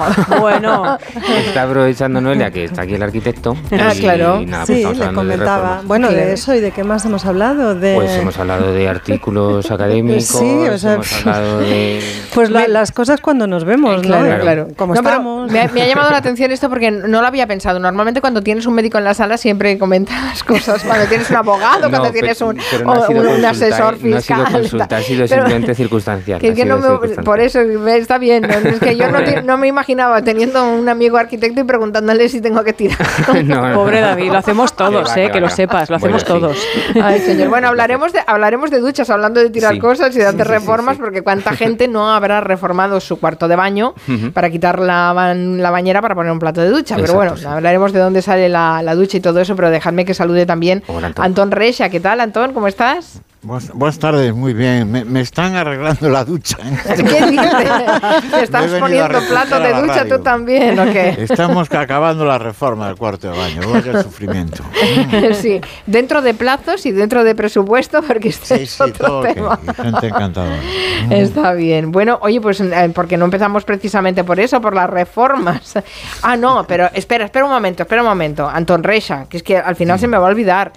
aprovechando, bueno. está aprovechando Noelia, que está aquí el arquitecto. Ah, y claro. nada, pues sí, le de comentaba. reformas. bueno, de eso y de qué más hemos hablado. De... Pues hemos hablado de artículos académicos, Sí, o sea, hemos hablado de... Pues la- las cosas cuando nos vemos, ¿no? Claro, claro. Como No, estamos. Me ha, me ha llamado la atención esto porque no lo había pensado. Normalmente cuando tienes un médico en la sala siempre comentas cosas. Cuando tienes un abogado, No, cuando pero- tienes un, pero no o ha sido un- un consulta, asesor fiscal. No ha sido consulta, ha sido Pero- simplemente circunstancial. Que, ha que sido no me- circunstancial. por eso me- está bien. ¿no? Es que yo no, me imaginaba teniendo un amigo arquitecto y preguntándole si tengo que tirar. No, no. Pobre David, lo hacemos todos, Que va, eh, que que va, lo sepas, lo Bueno, hacemos sí. todos. Ay, señor. Bueno, hablaremos de, hablaremos de duchas, hablando de tirar Sí. cosas y de hacer Sí, reformas, sí. porque cuánta gente no habrá reformado su cuarto de baño para quitar la, la bañera para poner un plato de ducha. Pero bueno, hablaremos de dónde sale la, la ducha y todo eso, pero dejadme que salude también Hola, Antón. Antón Recha. ¿Qué tal, Antón? ¿Cómo estás? Buenas, buenas tardes, muy bien. Me, me están arreglando la ducha. ¿eh? ¿Qué dices? ¿Te Me he estás poniendo plato de ducha tú también, ¿o qué? Estamos acabando la reforma del cuarto de baño. Vaya sufrimiento. sí, dentro de plazos y dentro de presupuesto, porque este Sí, es sí, otro todo tema. Y gente encantadora. Está bien. Bueno, oye, pues eh, porque no empezamos precisamente por eso, por las reformas. Ah, no, pero espera, espera un momento, espera un momento. Antón Recha, que es que al final se me va a olvidar.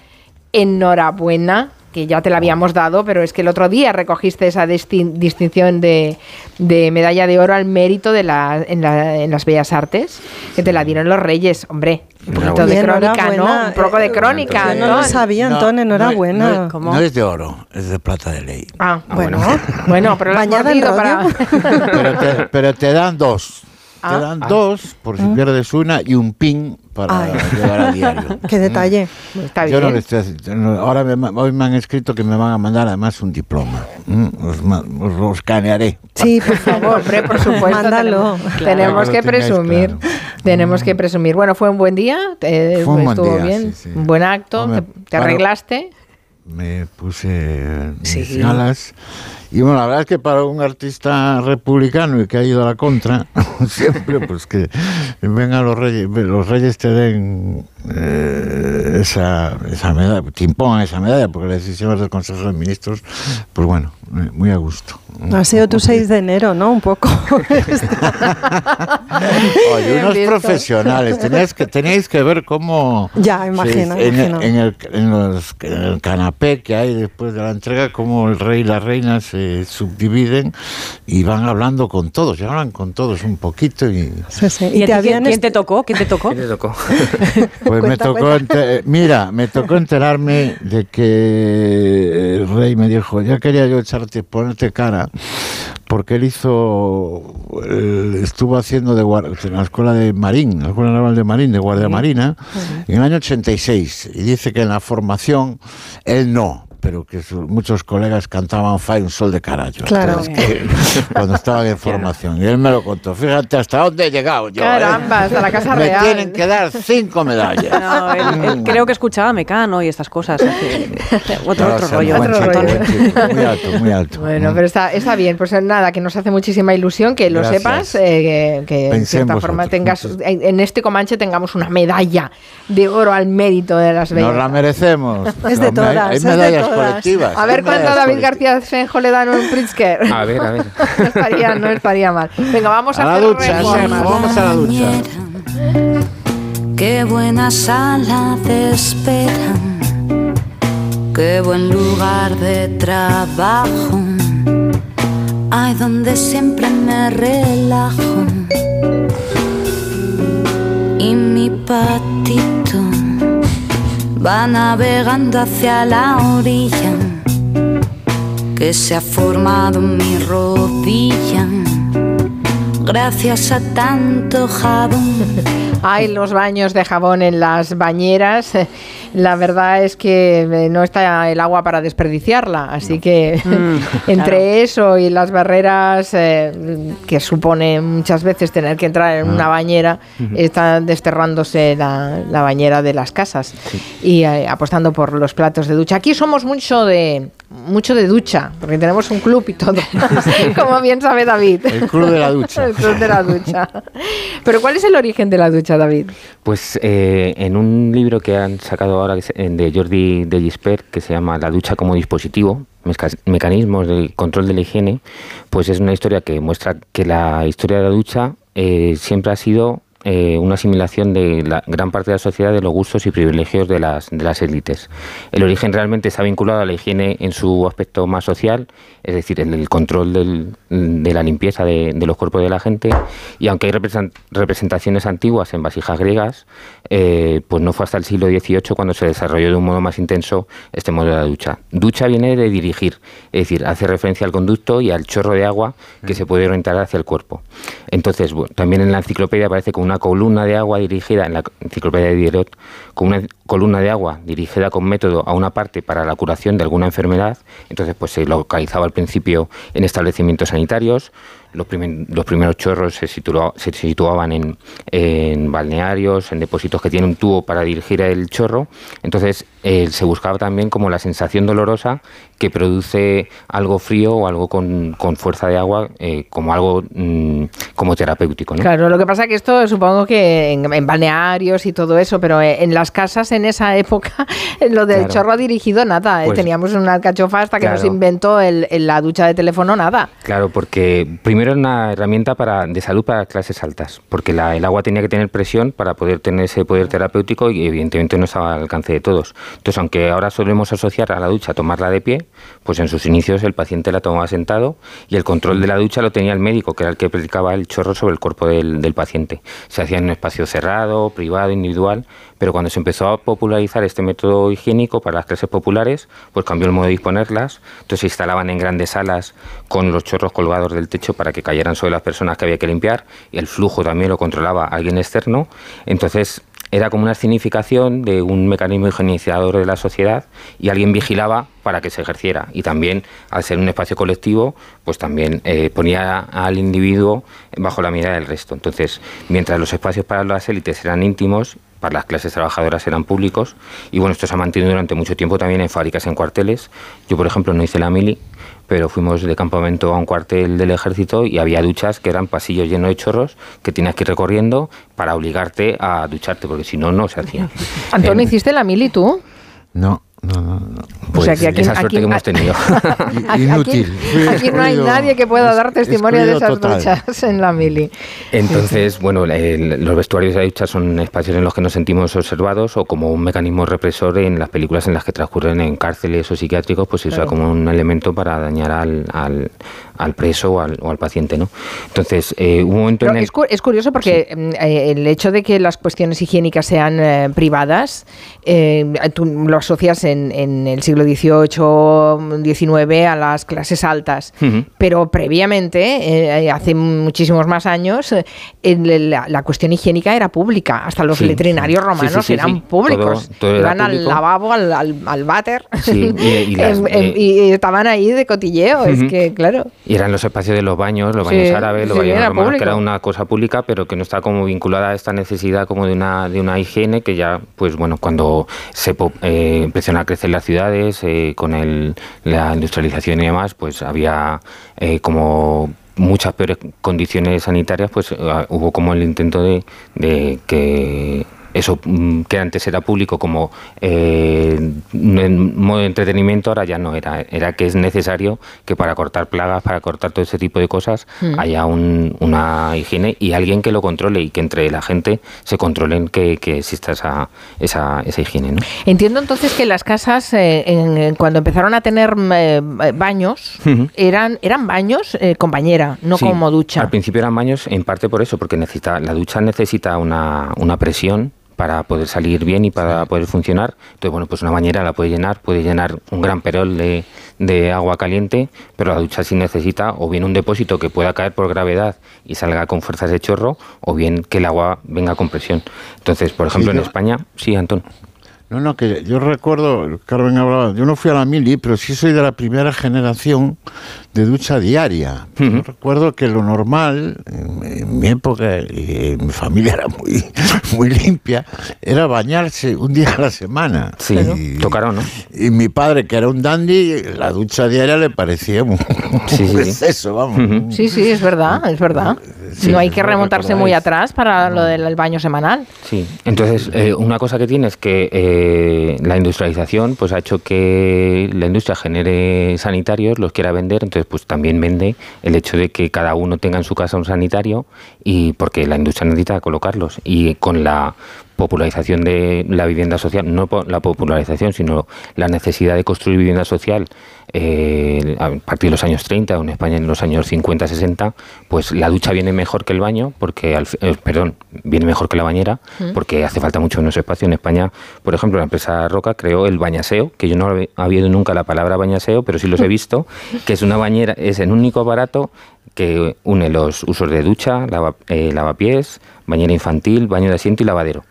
Enhorabuena, que ya te la habíamos dado, pero es que el otro día recogiste esa distin- distinción de, de medalla de oro al mérito de la, en, la- en las bellas artes, que te la dieron los reyes, hombre. Un poquito de crónica, ¿no? Un poco de crónica, Yo no lo sabía, Antón, enhorabuena. No, no- no es de oro, es de plata de ley. Ah, bueno. Bueno, pero lo has para... Pero te, pero te dan dos. Ah. Te dan dos por si pierdes una y un pin para Ay. llevar a diario. Qué detalle. Está Yo no le estoy haciendo- ahora me hoy me han escrito que me van a mandar además un diploma. Mm, Os, lo escanearé. Sí, por favor. Hombre, por supuesto. Mándalo. Tenemos, Claro, tenemos que presumir. claro. Tenemos que presumir. Bueno, fue un buen día. eh, Fue un buen estuvo día, bien. sí, sí. Un buen acto. Hombre, te, arreglaste. me puse Sí. mis galas. Y bueno, la verdad es que para un artista republicano y que ha ido a la contra, siempre pues que vengan los reyes, los reyes te den eh, esa, esa medalla, te impongan esa medalla, porque las decisiones del Consejo de Ministros, pues bueno, eh, muy a gusto. Ha sido tu 6 de enero, ¿no? Un poco. Oye, unos visto. profesionales, tenéis que, tenéis que ver cómo... Ya, imagino, se- en, imagino. en el, en los- en el canapé que hay después de la entrega, cómo el rey y la reina se subdividen y van hablando con todos, y hablan con todos un poquito y... Sí, sí. ¿Y, ¿Y a te ti quién, habían quién est- te tocó? ¿Quién te tocó? ¿Qué te tocó? Pues me tocó, cuenta. ente- mira, me tocó enterarme de que el rey me dijo, ya quería yo echarte, ponerte cara, porque él hizo, él estuvo haciendo de en la escuela de Marín, la escuela naval de Marín, de Guardia Marina, en el año 86, y dice que en la formación él no. Pero que su- muchos colegas cantaban Fai un sol de carajo. Claro. cuando estaban en formación. Y él me lo contó. Fíjate hasta dónde he llegado yo. ¿eh? Caramba, hasta la Casa Me Real. tienen que dar cinco medallas. No, él- él creo que escuchaba Mecano y estas cosas. así. Otro, otro rollo. buen otro chico, rollo. buen chico, muy alto, muy alto. Bueno, pero está, está bien, pues nada, que nos hace muchísima ilusión que lo Gracias. sepas, eh, que, que en cierta vosotros, forma tengas, en en este Comanche tengamos una medalla de oro al mérito de las bellas. Nos la merecemos. Es de me- todas, Hay es de medallas todas. colectivas. A ver cuándo David. García Senjo le dan un Pritzker. A ver, a ver. no, estaría, no estaría mal. Venga, vamos a, A la hacer ducha, reformas. Vamos a la ducha. Qué buena sala de espera, qué buen lugar de trabajo, ay donde siempre me relajo. Y mi patito va navegando hacia la orilla que se ha formado en mi rodilla gracias a tanto jabón. Hay los baños de jabón en las bañeras. La verdad es que eh, no está el agua para desperdiciarla, así que Mm, entre claro. eso y las barreras eh, que supone muchas veces tener que entrar en una bañera, está desterrándose la, la bañera de las casas y eh, apostando por los platos de ducha. Aquí somos mucho de mucho de ducha, porque tenemos un club y todo, como bien sabe David. El club de la ducha. el club de la ducha. Pero ¿cuál es el origen de la ducha, David? Pues eh, en un libro que han sacado ahora de Jordi de que se llama La ducha como dispositivo, mecanismos de control de la higiene, pues es una historia que muestra que la historia de la ducha eh, siempre ha sido eh, una asimilación de la gran parte de la sociedad de los gustos y privilegios de las, de las élites. El origen realmente está vinculado a la higiene en su aspecto más social, es decir, en el control del- de la limpieza de, de los cuerpos de la gente, y aunque hay represen- representaciones antiguas en vasijas griegas, eh, pues no fue hasta el siglo XVIII cuando se desarrolló de un modo más intenso este modelo de la ducha. Ducha viene de dirigir, es decir, hace referencia al conducto y al chorro de agua que se puede orientar hacia el cuerpo. Entonces, bueno, también en la enciclopedia aparece con una columna de agua dirigida, en la enciclopedia de Diderot, con una columna de agua dirigida con método a una parte para la curación de alguna enfermedad. Entonces, pues se localizaba al principio en establecimientos sanitarios. Los, primer- los primeros chorros se, se situaban en, en balnearios, en depósitos que tienen un tubo para dirigir el chorro. Entonces, eh, se buscaba también como la sensación dolorosa que produce algo frío o algo con, con fuerza de agua, eh, como algo mm, como terapéutico. Claro, lo que pasa que esto supongo que en, en balnearios y todo eso, pero eh, en las casas en esa época, lo del Claro. chorro dirigido, nada. eh, Pues- Teníamos una alcachofa hasta que nos inventó el, el- la ducha de teléfono, nada. Claro, porque primero era una herramienta para, de salud para clases altas, porque la- el agua tenía que tener presión para poder tener ese poder terapéutico y evidentemente no estaba al alcance de todos. Entonces, aunque ahora solemos asociar a la ducha tomarla de pie, pues en sus inicios el paciente la tomaba sentado y el control de la ducha lo tenía el médico, que era el que aplicaba el chorro sobre el cuerpo del, del paciente. Se hacía en un espacio cerrado, privado, individual, pero cuando se empezó a popularizar este método higiénico para las clases populares, pues cambió el modo de disponerlas. Entonces se instalaban en grandes salas con los chorros colgados del techo para que cayeran sobre las personas que había que limpiar y el flujo también lo controlaba alguien externo. Entonces era como una significación de un mecanismo higienizador de la sociedad y alguien vigilaba para que se ejerciera. Y también, al ser un espacio colectivo, pues también eh, ponía al individuo bajo la mirada del resto. Entonces, mientras los espacios para las élites eran íntimos, para las clases trabajadoras eran públicos, y bueno, esto se ha mantenido durante mucho tiempo también en fábricas, en cuarteles. Yo, por ejemplo, no hice la mili, pero fuimos de campamento a un cuartel del ejército y había duchas que eran pasillos llenos de chorros que tenías que ir recorriendo para obligarte a ducharte, porque si no, no se hacía. Antonio, ¿hiciste la mili tú? No, no, no. no. O sea, pues que aquí- esa suerte aquí- que hemos tenido. Aquí- Inútil. Aquí no hay nadie que pueda dar testimonio de esas total. duchas en la mili. Entonces, bueno, el- los vestuarios de la ducha son espacios en los que nos sentimos observados o como un mecanismo represor en las películas en las que transcurren en cárceles o psiquiátricos, pues se usa Claro. como un elemento para dañar al, al, al preso o al, o al paciente, ¿no? Entonces, eh, un momento Pero en el... es, cu- es curioso porque mm, eh, el hecho de que las cuestiones higiénicas sean eh, privadas, eh, tú lo asocias en, en el siglo XVIII, XIX a las clases altas. Pero previamente, eh, hace muchísimos más años, el- la, la cuestión higiénica era pública. Hasta los Sí, letrinarios sí. Sí, romanos eran públicos. Todo- todo era Iban al lavabo, al, al, al váter, Sí, y- y las- estaban ahí de cotilleo. Es que, claro. Y eran los espacios de los baños, los Sí, baños árabes, los sí, baños romanos, público. que era una cosa pública, pero que no está como vinculada a esta necesidad como de una, de una higiene que ya, pues bueno, cuando se eh, empezaron a crecer las ciudades, eh, con el, la industrialización y demás, pues había eh, como muchas peores condiciones sanitarias, pues eh, hubo como el intento de, de que eso mm, que antes era público como eh, en modo de entretenimiento, ahora ya no era. Era que es necesario que para cortar plagas, para cortar todo ese tipo de cosas, Mm. haya un- una higiene y alguien que lo controle y que entre la gente se controlen que, que exista esa, esa, esa higiene. ¿no? Entiendo entonces que las casas, eh, en- cuando empezaron a tener eh, baños, eran, eran baños eh, con bañera, no Sí, como ducha. Al principio eran baños en parte por eso, porque necesita, la ducha necesita una, una presión para poder salir bien y para poder funcionar. Entonces, bueno, pues una bañera la puede llenar, puede llenar un gran perol de, de agua caliente, pero la ducha sí necesita o bien un depósito que pueda caer por gravedad y salga con fuerzas de chorro, o bien que el agua venga con presión. Entonces, por ejemplo, en yo- España, sí, Antón. No, no, que yo recuerdo, Carmen hablaba, yo no fui a la mili, pero sí soy de la primera generación de ducha diaria. Yo recuerdo que lo normal, en, en mi época, y en mi familia era muy, muy limpia, era bañarse un día a la semana. Sí, Y- tocaron, ¿no? Y mi padre, que era un dandy, la ducha diaria le parecía un, Sí, un sí, sí. exceso, vamos. Sí, sí, es verdad, es verdad. Sí, no hay que remontarse muy atrás para lo del el baño semanal. Sí, entonces eh, una cosa que tiene es que eh, la industrialización pues ha hecho que la industria genere sanitarios, los quiera vender, entonces pues también vende el hecho de que cada uno tenga en su casa un sanitario y porque la industria necesita colocarlos. Y con la popularización de la vivienda social, no la popularización, sino la necesidad de construir vivienda social eh, a partir de los años 30 o en España en los años 50, 60, pues la ducha viene mejor que el baño, porque, al eh, perdón, viene mejor que la bañera, Mm. porque hace falta mucho menos espacio. En España, por ejemplo, la empresa Roca creó el bañaseo, que yo no había oído nunca la palabra bañaseo, pero sí los he visto, que es una bañera, es en un único aparato que une los usos de ducha, lava- eh, lavapiés, bañera infantil, baño de asiento y lavadero.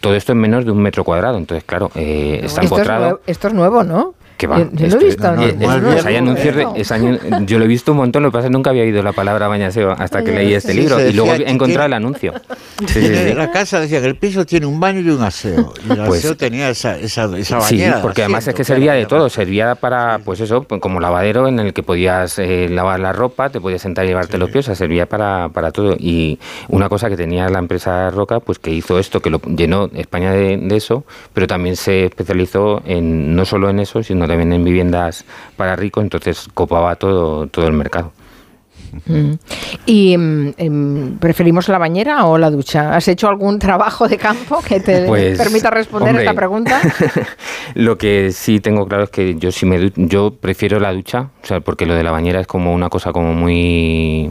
Todo esto en menos de un metro cuadrado, entonces claro, eh, está empotrado. esto es nuevo, ¿no? Que va. Yo, yo lo he visto. ¿no? Es es- nuevo, hay anuncios de- ¿no? es año- yo lo he visto un montón, lo que pasa es que nunca había oído la palabra bañaseo hasta que Sí, leí este sí, libro y luego encontrado el anuncio. Sí, sí, sí. La casa decía que el piso tiene un baño y un aseo. Y el Pues- aseo tenía esa, esa, esa Sí, bañera. de porque además es que servía de todo, servía para, pues eso, pues como lavadero en el que podías eh, lavar la ropa, te podías sentar y llevarte los pies, o sea, servía para, para todo. Y una cosa que tenía la empresa Roca, pues que hizo esto, que lo llenó España de, de eso, pero también se especializó en no solo en eso, sino también en viviendas para ricos, entonces copaba todo, todo el mercado. Mm. ¿Y mm, em, preferimos la bañera o la ducha? ¿Has hecho algún trabajo de campo que te Pues, permita responder hombre, esta pregunta? Lo que sí tengo claro es que yo sí me yo prefiero la ducha, o sea, porque lo de la bañera es como una cosa como muy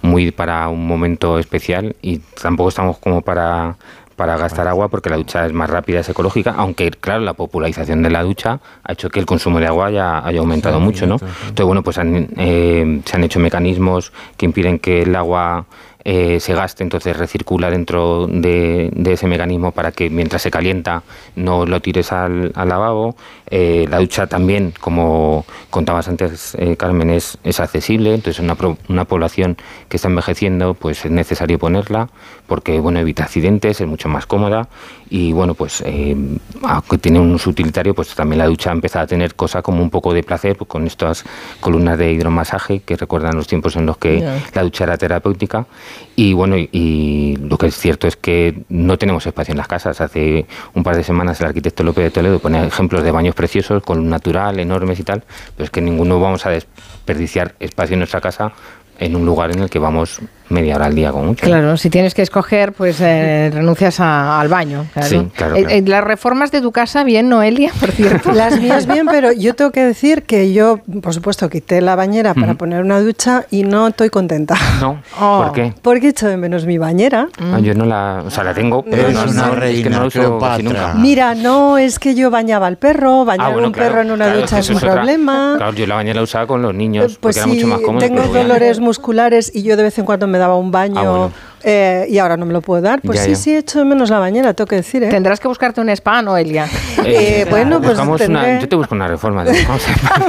muy para un momento especial y tampoco estamos como para para gastar agua porque la ducha es más rápida, es ecológica, aunque claro, la popularización de la ducha ha hecho que el consumo de agua haya, haya aumentado mucho, ¿no? Entonces, bueno, pues han, eh, se han hecho mecanismos que impiden que el agua eh, se gaste, entonces recircula dentro de, de ese mecanismo para que mientras se calienta no lo tires al, al lavabo. Eh, la ducha también, como contabas antes, eh, Carmen, es, es accesible, entonces una, pro- una población que está envejeciendo, pues es necesario ponerla porque bueno evita accidentes, es mucho más cómoda y bueno pues aunque tiene un uso utilitario, pues también la ducha ha empezado a tener cosas como un poco de placer pues, con estas columnas de hidromasaje que recuerdan los tiempos en los que la ducha era terapéutica y bueno y, y lo que es cierto es que no tenemos espacio en las casas. Hace un par de semanas el arquitecto López de Toledo ponía ejemplos de baños preciosos con natural enormes y tal pero es que ninguno vamos a desperdiciar espacio en nuestra casa en un lugar en el que vamos media hora al día con mucho Claro, si tienes que escoger, pues eh, renuncias a- al baño. Claro. Sí, claro, Eh, claro. eh, las reformas de tu casa, bien, Noelia, por cierto. Las mías bien, pero yo tengo que decir que yo, por supuesto, quité la bañera para Ujú. poner una ducha y no estoy contenta. no Oh. ¿por qué? Porque echo de menos mi bañera. Ah, yo no la o sea la tengo pero no, una no, es que reina, no la uso casi nunca Mira, no es que yo bañaba al perro, bañar Ah, bueno, un claro, perro en una claro, ducha que es eso un otra- problema. claro yo la bañera la usaba con los niños Eh, Pues porque era sí, mucho más cómodo tengo dolores musculares y yo de vez en cuando me daba un baño Ah. Eh, y ahora no me lo puedo dar. Pues Ya, sí, ya. sí, echo de menos la bañera, tengo que decir. ¿eh? Tendrás que buscarte un spa, Noelia. Eh, bueno, pues una- yo te busco una reforma de-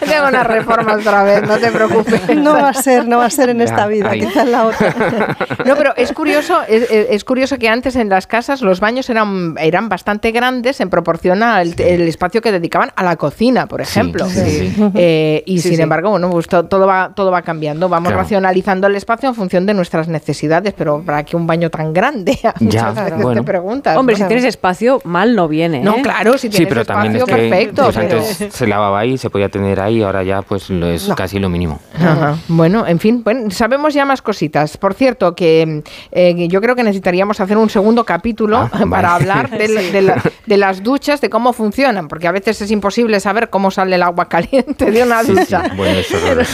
Tengo una reforma otra vez, no te preocupes. No va a ser, no va a ser en Ya, esta vida, ahí. quizá en la otra. No, pero es curioso, es, curioso que antes en las casas los baños eran, eran bastante grandes en proporción al el espacio que dedicaban a la cocina, por ejemplo. sí, sí. Eh, y Sí, sin sí. embargo, bueno, pues to- todo va, todo va cambiando. Vamos Claro. racionalizando el espacio en función de nuestras necesidades, pero ¿para qué un baño tan grande? Ya, Muchas veces bueno. te preguntas. Hombre, ¿no? si tienes espacio, mal no viene. No, ¿eh? claro, si sí tienes pero también es espacio, que perfecto. pues pero- antes se lavaba ahí se podía tener ahí ahora ya pues lo es casi lo mínimo Ajá. Bueno, en fin, bueno, sabemos ya más cositas. Por cierto, que eh, yo creo que necesitaríamos hacer un segundo capítulo Ah, para vale. hablar de, la- de la- de las duchas, de cómo funcionan, porque a veces es imposible saber cómo sale el agua caliente de una Sí, sí. ducha. bueno eso es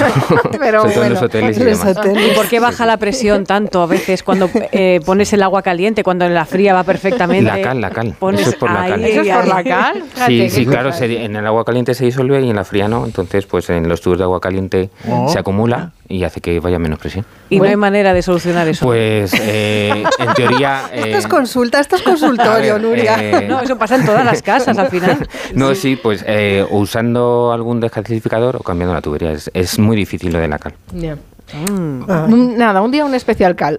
Pero todo en los bueno, hoteles y los demás hoteles. ¿Y por qué baja la presión tanto? A veces cuando eh, pones el agua caliente, cuando en la fría va perfectamente. La cal, la cal. Pones Eso es por la cal. ¿Eso es por la cal? Sí, sí, claro, se- en el agua caliente se disuelve y en la fría no. Entonces, pues en los tubos de agua caliente Oh. se acumula y hace que vaya menos presión. Y no hay manera de solucionar eso. Pues eh, en teoría. eh, Esto es consulta, esto es consultorio, ver, Nuria. eh, No, eso pasa en todas las casas al final. No, sí, pues eh, usando algún descalcificador o cambiando la tubería. Es, es muy difícil lo de la cal. Ya. Mm. Un- Nada, un día un especial cal.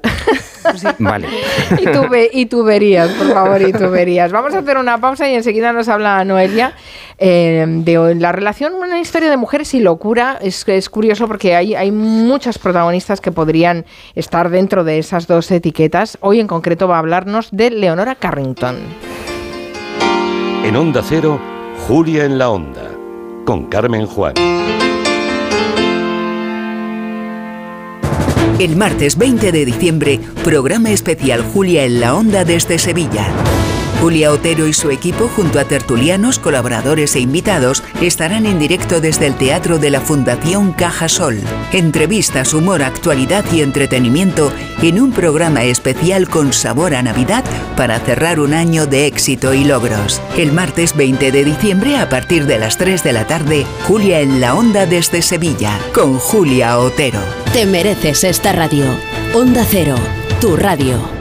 Vale. y, tube- y tuberías, por favor, y tuberías. Vamos a hacer una pausa y enseguida nos habla Noelia eh, de la relación, una historia de mujeres y locura. Es, es curioso porque hay, hay muchas protagonistas que podrían estar dentro de esas dos etiquetas. Hoy en concreto va a hablarnos de Leonora Carrington. En Onda Cero, Julia en la Onda, con Carmen Juan. El martes 20 de diciembre, programa especial Julia en la Onda desde Sevilla. Julia Otero y su equipo, junto a tertulianos, colaboradores e invitados, estarán en directo desde el Teatro de la Fundación Caja Sol. Entrevistas, humor, actualidad y entretenimiento en un programa especial con sabor a Navidad para cerrar un año de éxito y logros. El martes 20 de diciembre, a partir de las 3 de la tarde, Julia en la Onda desde Sevilla, con Julia Otero. Te mereces esta radio. Onda Cero, tu radio.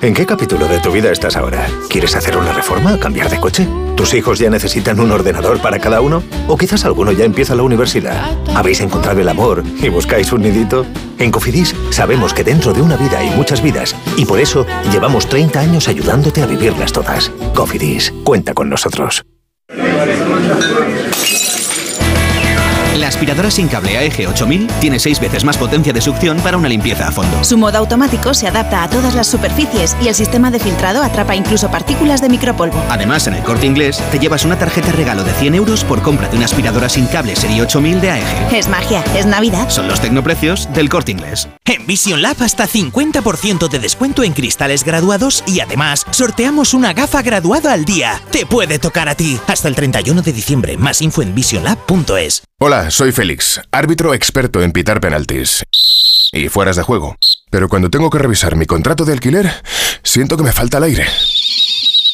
¿En qué capítulo de tu vida estás ahora? ¿Quieres hacer una reforma? ¿Cambiar de coche? ¿Tus hijos ya necesitan un ordenador para cada uno? ¿O quizás alguno ya empieza la universidad? ¿Habéis encontrado el amor y buscáis un nidito? En Cofidis sabemos que dentro de una vida hay muchas vidas y por eso llevamos 30 años ayudándote a vivirlas todas. Cofidis, cuenta con nosotros. La aspiradora sin cable AEG 8000 tiene 6 veces más potencia de succión para una limpieza a fondo. Su modo automático se adapta a todas las superficies y el sistema de filtrado atrapa incluso partículas de micropolvo. Además, en el corte inglés te llevas una tarjeta regalo de 100 euros por compra de una aspiradora sin cable serie 8000 de AEG. Es magia, es Navidad. Son los tecnoprecios del corte inglés. En Vision Lab hasta 50% de descuento en cristales graduados y además sorteamos una gafa graduada al día. Te puede tocar a ti. Hasta el 31 de diciembre. Más info en visionlab.es. Hola, soy Félix, árbitro experto en pitar penaltis y fueras de juego. Pero cuando tengo que revisar mi contrato de alquiler, siento que me falta el aire.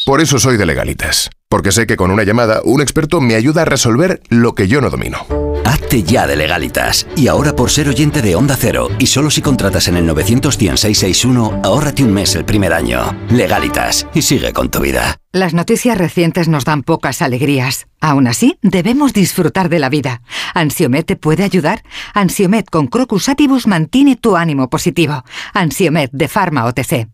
Por eso soy de legalitas, porque sé que con una llamada un experto me ayuda a resolver lo que yo no domino. Hazte ya de legalitas. Y ahora por ser oyente de Onda Cero y solo si contratas en el 91661, ahórrate un mes el primer año. Legalitas y sigue con tu vida. Las noticias recientes nos dan pocas alegrías. Aún así, debemos disfrutar de la vida. ¿Ansiomet te puede ayudar? Ansiomet con Crocus Atibus mantiene tu ánimo positivo. Ansiomet de Pharma OTC.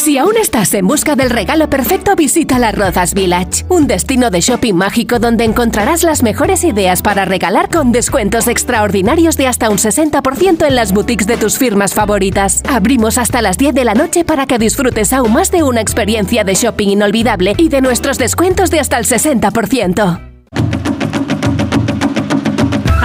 Si aún estás en busca del regalo perfecto, visita Las Rozas Village, un destino de shopping mágico donde encontrarás las mejores ideas para regalar con descuentos extraordinarios de hasta un 60% en las boutiques de tus firmas favoritas. Abrimos hasta las 10 de la noche para que disfrutes aún más de una experiencia de shopping inolvidable y de nuestros descuentos de hasta el 60%.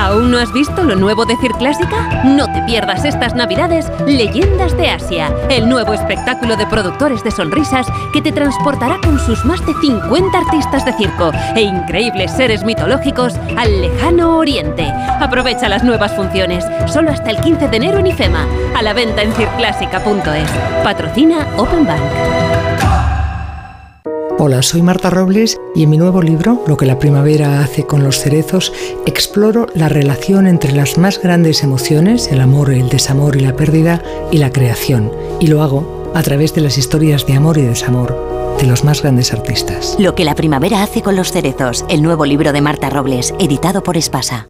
¿Aún no has visto lo nuevo de Circlásica? No te pierdas estas navidades Leyendas de Asia, el nuevo espectáculo de productores de sonrisas que te transportará con sus más de 50 artistas de circo e increíbles seres mitológicos al lejano oriente. Aprovecha las nuevas funciones, solo hasta el 15 de enero en IFEMA, a la venta en circlásica.es. Patrocina Open Bank. Hola, soy Marta Robles y en mi nuevo libro, Lo que la primavera hace con los cerezos, exploro la relación entre las más grandes emociones, el amor, el desamor y la pérdida, y la creación. Y lo hago a través de las historias de amor y desamor de los más grandes artistas. Lo que la primavera hace con los cerezos, el nuevo libro de Marta Robles, editado por Espasa.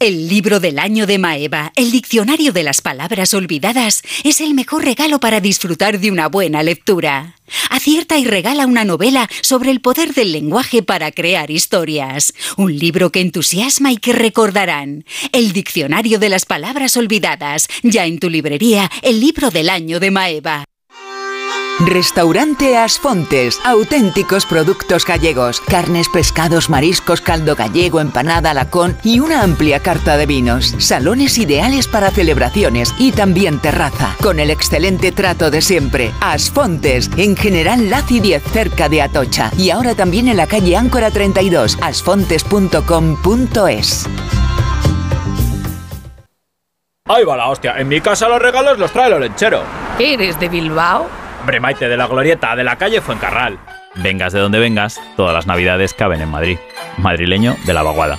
El libro del año de Maeva, el diccionario de las palabras olvidadas, es el mejor regalo para disfrutar de una buena lectura. Acierta y regala una novela sobre el poder del lenguaje para crear historias. Un libro que entusiasma y que recordarán. El diccionario de las palabras olvidadas, ya en tu librería, el libro del año de Maeva. Restaurante Asfontes. Auténticos productos gallegos. Carnes, pescados, mariscos, caldo gallego, empanada, lacón y una amplia carta de vinos. Salones ideales para celebraciones y también terraza. Con el excelente trato de siempre. Asfontes. En General Laci 10 cerca de Atocha. Y ahora también en la calle Áncora 32. asfontes.com.es. Ahí va la hostia. En mi casa los regalos los trae el lechero. ¿Eres de Bilbao? Hombre, Maite, de la glorieta de la calle Fuencarral. Vengas de donde vengas, todas las navidades caben en Madrid. Madrileño de la vaguada.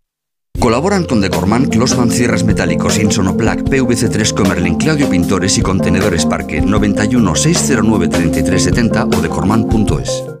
Colaboran con Decorman, Closman Cierres Metálicos, Insonoplac, PVC3 Comerlin, Claudio Pintores y Contenedores Parque 91 609 3370 o decorman.es.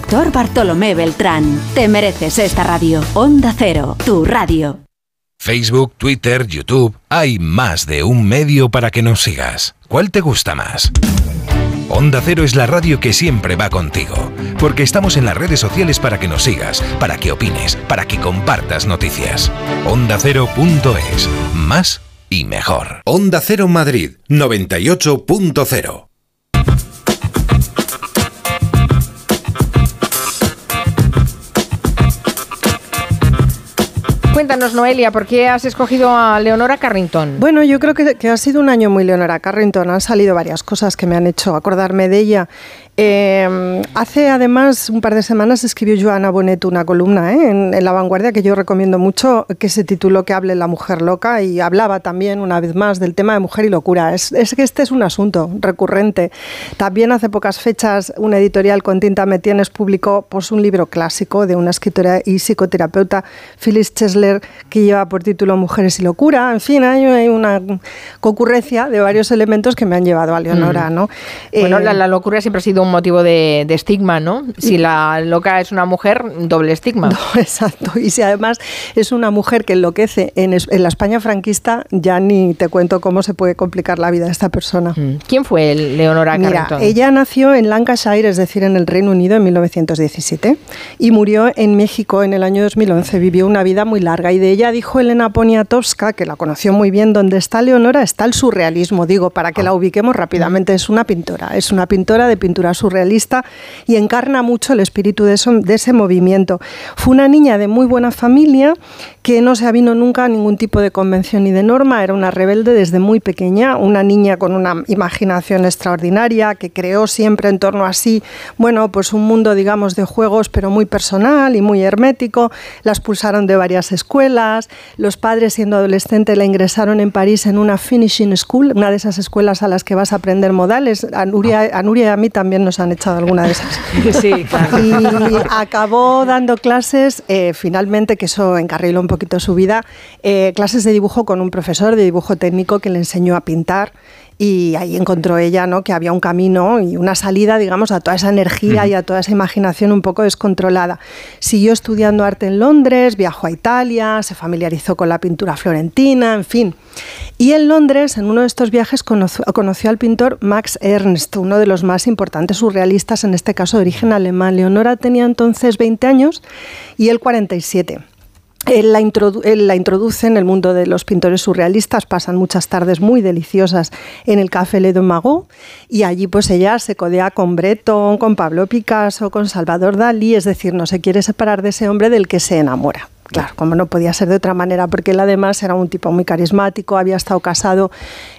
Doctor Bartolomé Beltrán. Te mereces esta radio. Onda Cero, tu radio. Facebook, Twitter, YouTube. Hay más de un medio para que nos sigas. ¿Cuál te gusta más? Onda Cero es la radio que siempre va contigo, porque estamos en las redes sociales para que nos sigas, para que opines, para que compartas noticias. OndaCero.es. Más y mejor. Onda Cero Madrid 98.0. Noelia, ¿por qué has escogido a Leonora Carrington? Bueno, yo creo que, ha sido un año muy Leonora Carrington. Han salido varias cosas que me han hecho acordarme de ella. Eh, hace además un par de semanas escribió Joana Bonet una columna ¿eh? en, La Vanguardia que yo recomiendo mucho, que se tituló Que hable la mujer loca y hablaba también una vez más del tema de mujer y locura. Es, es que este es un asunto recurrente. También hace pocas fechas una editorial con tinta Metienes publicó pues, un libro clásico de una escritora y psicoterapeuta, Phyllis Chesler, que lleva por título Mujeres y locura. En fin, hay, una concurrencia de varios elementos que me han llevado a Leonora. Mm. ¿no? Bueno, la, la locura siempre ha sido un motivo de, de, estigma, ¿no? Si la loca es una mujer, doble estigma. No, exacto. Y si además es una mujer que enloquece en, en, la España franquista, ya ni te cuento cómo se puede complicar la vida de esta persona. ¿Quién fue Leonora Mira, Carrington? ella nació en Lancashire, es decir, en el Reino Unido, en 1917 y murió en México en el año 2011. Vivió una vida muy larga y de ella dijo Elena Poniatowska, que la conoció muy bien, donde está Leonora está el surrealismo, digo, para que la ubiquemos rápidamente. Es una pintora, es una pintora de pintura surrealista y encarna mucho el espíritu de, eso, de, ese movimiento. Fue una niña de muy buena familia que no se avino nunca a ningún tipo de convención ni de norma, era una rebelde desde muy pequeña, una niña con una imaginación extraordinaria que creó siempre en torno a sí, bueno, pues un mundo, digamos, de juegos, pero muy personal y muy hermético. La expulsaron de varias escuelas, los padres siendo adolescente la ingresaron en París en una finishing school, una de esas escuelas a las que vas a aprender modales. A Nuria, a Nuria y a mí también nos han echado alguna de esas. Sí, claro. Y acabó dando clases, eh, finalmente, que eso encarriló un poquito su vida, eh, clases de dibujo con un profesor de dibujo técnico que le enseñó a pintar y ahí encontró ella ¿no? que había un camino y una salida, digamos, a toda esa energía y a toda esa imaginación un poco descontrolada. Siguió estudiando arte en Londres, viajó a Italia, se familiarizó con la pintura florentina, en fin. Y en Londres, en uno de estos viajes, conoció, conoció al pintor Max Ernst, uno de los más importantes surrealistas, en este caso de origen alemán. Leonora tenía entonces 20 años y él 47. Él la, introduce en el mundo de los pintores surrealistas, pasan muchas tardes muy deliciosas en el Café Le Magot y allí pues ella se codea con Breton, con Pablo Picasso, con Salvador Dalí, es decir, no se quiere separar de ese hombre del que se enamora. Claro, como no podía ser de otra manera, porque él además era un tipo muy carismático, había estado casado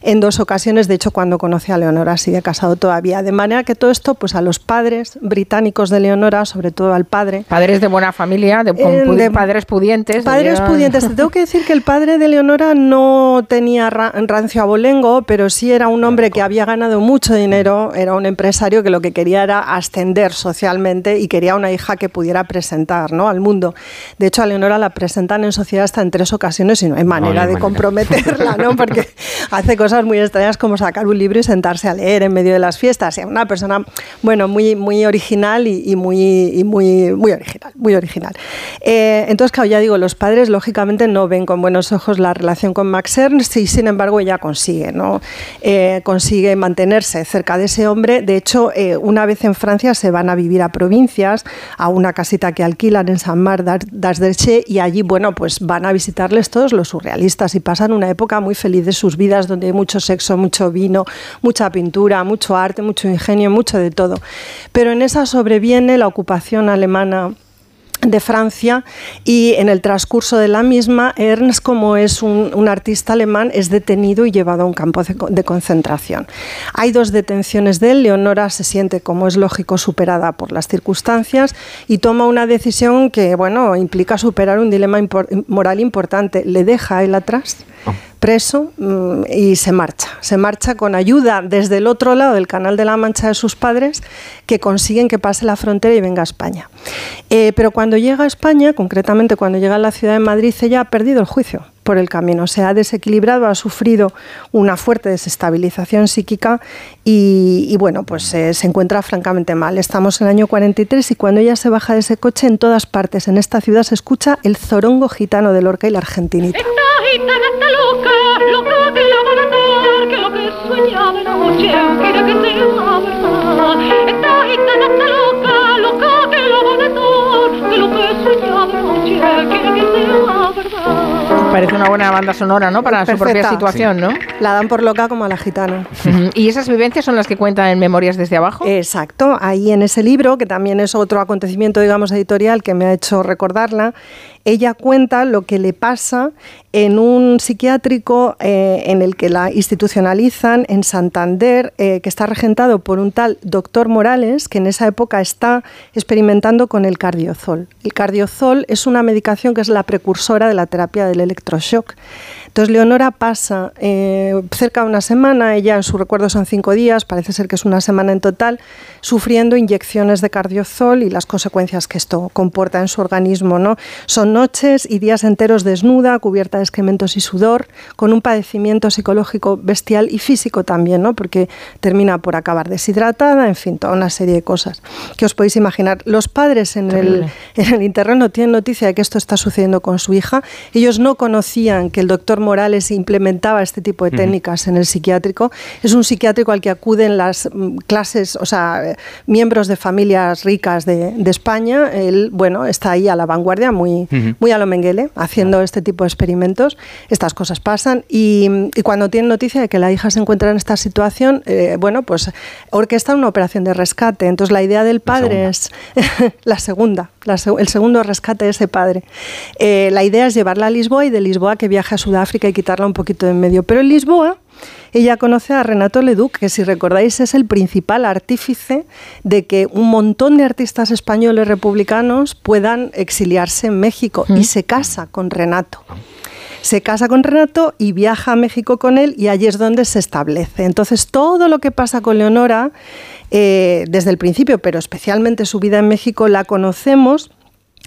en dos ocasiones, de hecho cuando conocí a Leonora sigue casado todavía, de manera que todo esto, pues a los padres británicos de Leonora, sobre todo al padre. Padres de buena familia, de, eh, padres pudientes. Padres pudientes. Te tengo que decir que el padre de Leonora no tenía rancio abolengo, pero sí era un hombre que había ganado mucho dinero, era un empresario que lo que quería era ascender socialmente y quería una hija que pudiera presentar ¿no? al mundo. De hecho, a Leonora la presentan en sociedad hasta en tres ocasiones y no hay manera de comprometerla, ¿no? Porque hace cosas muy extrañas como sacar un libro y sentarse a leer en medio de las fiestas. Es una persona, bueno, muy, muy original y, muy, muy, muy original, muy original. Eh, entonces, claro, ya digo, los padres lógicamente no ven con buenos ojos la relación con Max Ernst y sin embargo ella consigue, ¿no? Eh, consigue mantenerse cerca de ese hombre. De hecho, eh, una vez en Francia se van a vivir a provincias, a una casita que alquilan en San Mar d'Asderche y allí, bueno, pues van a visitarles todos los surrealistas y pasan una época muy feliz de sus vidas donde hay mucho sexo, mucho vino, mucha pintura, mucho arte, mucho ingenio, mucho de todo. Pero en esa sobreviene la ocupación alemana de Francia y en el transcurso de la misma, Ernst, como es un, artista alemán, es detenido y llevado a un campo de, concentración. Hay dos detenciones de él, Leonora se siente, como es lógico, superada por las circunstancias y toma una decisión que, bueno, implica superar un dilema moral importante. Le deja él atrás oh preso mm, y se marcha. Se marcha con ayuda desde el otro lado del Canal de la Mancha de sus padres que consiguen que pase la frontera y venga a España. Eh, pero cuando llega a España, concretamente cuando llega a la ciudad de Madrid, ella ha perdido el juicio por el camino. Se ha desequilibrado, ha sufrido una fuerte desestabilización psíquica y, bueno, pues eh, se encuentra francamente mal. Estamos en el año 43 y cuando ella se baja de ese coche, en todas partes en esta ciudad se escucha el zorongo gitano de Lorca y la argentinita guitarra está loca, loca que la va a matar, que lo que soñaba de noche, quiere que sea verdad. Esta guitarra está loca, loca que la va a matar, que lo que soñaba de noche, quiere que sea verdad. Parece una buena banda sonora, ¿no? Para su propia situación, ¿no? La dan por loca como a la gitana. ¿Y esas vivencias son las que cuentan en Memorias desde abajo? Exacto. Ahí en ese libro, que también es otro acontecimiento, digamos, editorial que me ha hecho recordarla, ella cuenta lo que le pasa en un psiquiátrico eh, en el que la institucionalizan en Santander, eh, que está regentado por un tal doctor Morales, que en esa época está experimentando con el cardiozol. El cardiozol es una medicación que es la precursora de la terapia del electroshock. Entonces Leonora pasa eh, cerca de una semana, ella en su recuerdo son cinco días, parece ser que es una semana en total, sufriendo inyecciones de cardiozol y las consecuencias que esto comporta en su organismo. ¿no? Son noches y días enteros desnuda, cubierta de excrementos y sudor, con un padecimiento psicológico bestial y físico también, ¿no? porque termina por acabar deshidratada, en fin, toda una serie de cosas que os podéis imaginar. Los padres en el, en el internet tienen noticia de que esto está sucediendo con su hija. Ellos no conocían que el doctor Morales implementaba este tipo de técnicas en el psiquiátrico. Es un psiquiátrico al que acuden las mm, clases, o sea, miembros de familias ricas de, España. Él, bueno, está ahí a la vanguardia, muy, muy a lo Mengele, haciendo este tipo de experimentos. Estas cosas pasan y, cuando tienen noticia de que la hija se encuentra en esta situación, eh, bueno, pues orquesta una operación de rescate. Entonces la idea del padre es la segunda, el segundo rescate de ese padre. Eh, la idea es llevarla a Lisboa y de Lisboa que viaje a Sudáfrica y quitarla un poquito de en medio. Pero en Lisboa ella conoce a Renato Leduc, que si recordáis es el principal artífice de que un montón de artistas españoles republicanos puedan exiliarse en México y se casa con Renato. Se casa con Renato y viaja a México con él y allí es donde se establece. Entonces todo lo que pasa con Leonora, eh, desde el principio, pero especialmente su vida en México, la conocemos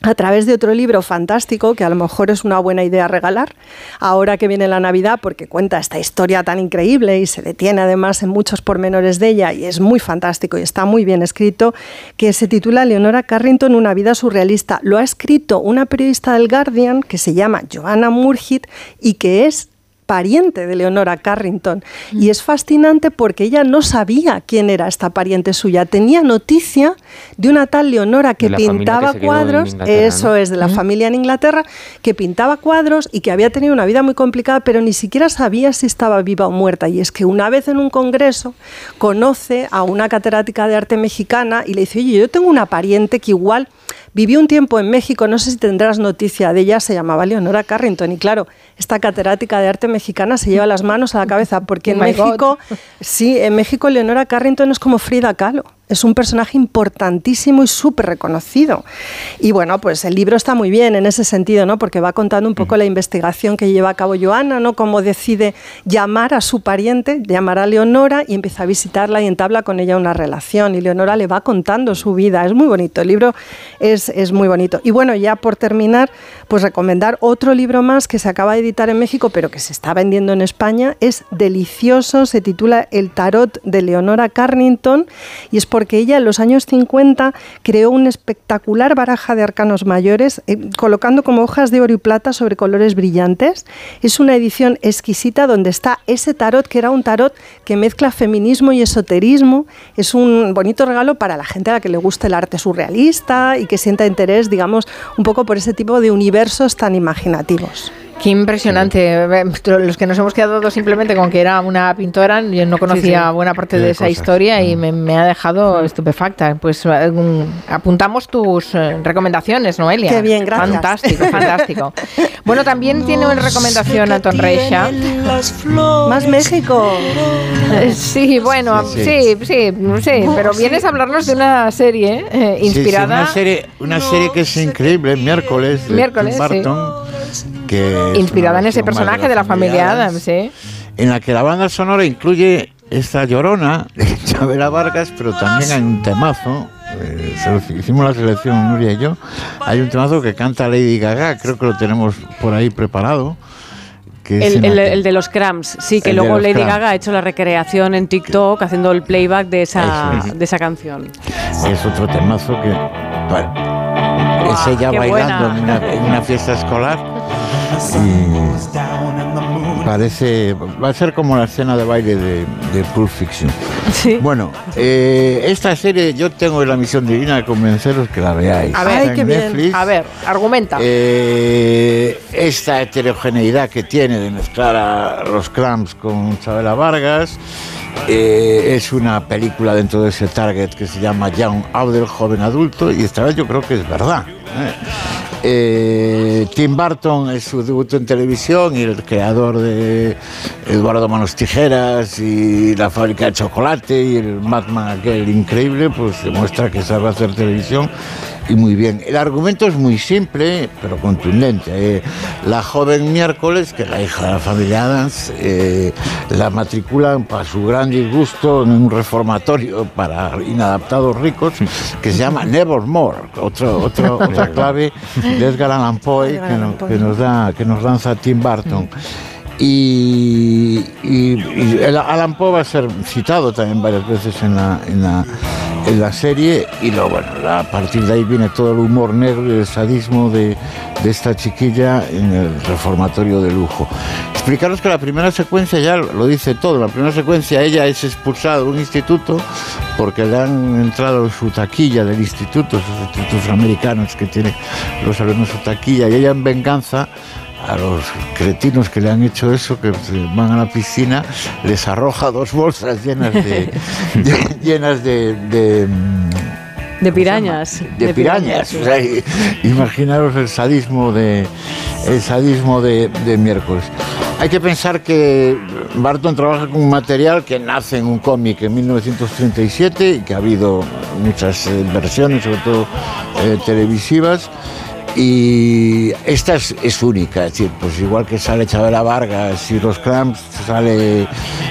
a través de otro libro fantástico que a lo mejor es una buena idea regalar ahora que viene la Navidad porque cuenta esta historia tan increíble y se detiene además en muchos pormenores de ella y es muy fantástico y está muy bien escrito que se titula Leonora Carrington Una vida surrealista. Lo ha escrito una periodista del Guardian que se llama Joanna Murhit y que es pariente de Leonora Carrington. Y es fascinante porque ella no sabía quién era esta pariente suya. Tenía noticia de una tal Leonora que pintaba cuadros, eso es, de la familia en Inglaterra, que pintaba cuadros y que había tenido una vida muy complicada, pero ni siquiera sabía si estaba viva o muerta. Y es que una vez en un congreso conoce a una catedrática de arte mexicana y le dice, oye, yo tengo una pariente que igual Vivió un tiempo en México, no sé si tendrás noticia de ella, se llamaba Leonora Carrington. Y claro, esta catedrática de arte mexicana se lleva las manos a la cabeza, porque en oh México, sí, en México Leonora Carrington es como Frida Kahlo es un personaje importantísimo y súper reconocido. Y bueno, pues el libro está muy bien en ese sentido, ¿no? Porque va contando un poco la investigación que lleva a cabo Joana, ¿no? Cómo decide llamar a su pariente, llamar a Leonora y empieza a visitarla y entabla con ella una relación. Y Leonora le va contando su vida. Es muy bonito. El libro es, es muy bonito. Y bueno, ya por terminar, pues recomendar otro libro más que se acaba de editar en México, pero que se está vendiendo en España. Es delicioso. Se titula El tarot de Leonora Carrington y es porque ella en los años 50 creó una espectacular baraja de arcanos mayores, eh, colocando como hojas de oro y plata sobre colores brillantes. Es una edición exquisita donde está ese tarot, que era un tarot que mezcla feminismo y esoterismo. Es un bonito regalo para la gente a la que le gusta el arte surrealista y que sienta interés, digamos, un poco por ese tipo de universos tan imaginativos. Qué impresionante. Los que nos hemos quedado simplemente con que era una pintora, yo no conocía buena parte de esa historia y mm. me, ha dejado mm. estupefacta. Pues eh, apuntamos tus eh, recomendaciones, Noelia. Qué bien, gracias. Fantástico, fantástico. Bueno, también tiene una recomendación Anton Reixa. Más México. Eh, sí, bueno, sí, sí, sí, pero vienes a hablarnos de una serie inspirada. una, serie, una serie que es increíble, miércoles, de miércoles, Inspirada en ese personaje de la familia Adams, ¿sí? En la que la banda sonora incluye esta llorona de Chabela Vargas, pero también hay un temazo. Eh, hicimos la selección Nuria y yo. Hay un temazo que canta Lady Gaga, creo que lo tenemos por ahí preparado. el, de los Cramps, sí, que luego Lady Gaga ha hecho la recreación en TikTok haciendo el playback de esa, de esa canción. Es otro temazo que es ella bailando en una, fiesta escolar y parece va a ser como la escena de baile de, Pulp Fiction. Bueno eh, esta serie yo tengo la misión divina de convenceros que la veáis. A ver, a ver argumenta. Eh, esta heterogeneidad que tiene de mezclar a los Cramps con Chabela Vargas eh, es una película dentro de ese target que se llama Young Adult, joven adulto, y esta vez yo creo que es verdad. ¿eh? Eh, Tim Burton es su debut en televisión y el creador de Eduardo Manos Tijeras y la fábrica de chocolate y el Madman aquel increíble, pues demuestra que sabe hacer televisión y muy bien. El argumento es muy simple, pero contundente. Eh. la joven miércoles, que es la hija de la familia Adams, eh, la matriculan para su gran disgusto en un reformatorio para inadaptados ricos que se llama Nevermore, otro, otro, otra clave de Edgar Allan Poe que, nos da, que nos lanza Tim Burton. Y, el Alan Poe va a ser citado también varias veces en la, en la, en la serie y lo, bueno, a partir de ahí viene todo el humor negro y el sadismo de, de esta chiquilla en el reformatorio de lujo. Explicaros que la primera secuencia ya lo dice todo, la primera secuencia ella es expulsada de un instituto porque le han entrado en su taquilla del instituto, esos institutos americanos que tienen los alumnos su taquilla y ella en venganza a los cretinos que le han hecho eso, que van a la piscina, les arroja dos bolsas llenas de, llenas de, de de pirañas. De, pirañas. imaginaros el sadismo de el sadismo de, de, miércoles. Hay que pensar que Barton trabaja con un material que nace en un cómic en 1937 y que ha habido muchas versiones, sobre todo eh, televisivas Y esta es, única, es decir, pues igual que sale Chabela Vargas y los Cramps, sale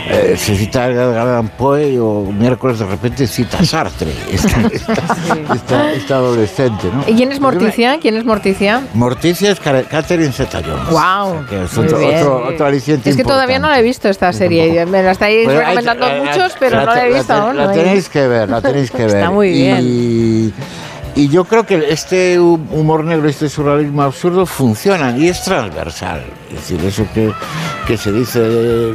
eh, se cita Galán Poe o miércoles de repente cita Sartre, esta, adolescente. ¿no? ¿Y quién es Morticia? ¿Quién es Morticia? Morticia es Catherine Zeta-Jones. ¡Wow! que es otro, otro, aliciente Es que todavía no la he visto esta serie. Me la estáis recomendando muchos, pero no la he visto aún. La, tenéis que ver, la tenéis que ver. Está muy bien. Y, y yo creo que este humor negro, este surrealismo absurdo funciona y es transversal. Es decir, eso que, que se dice de,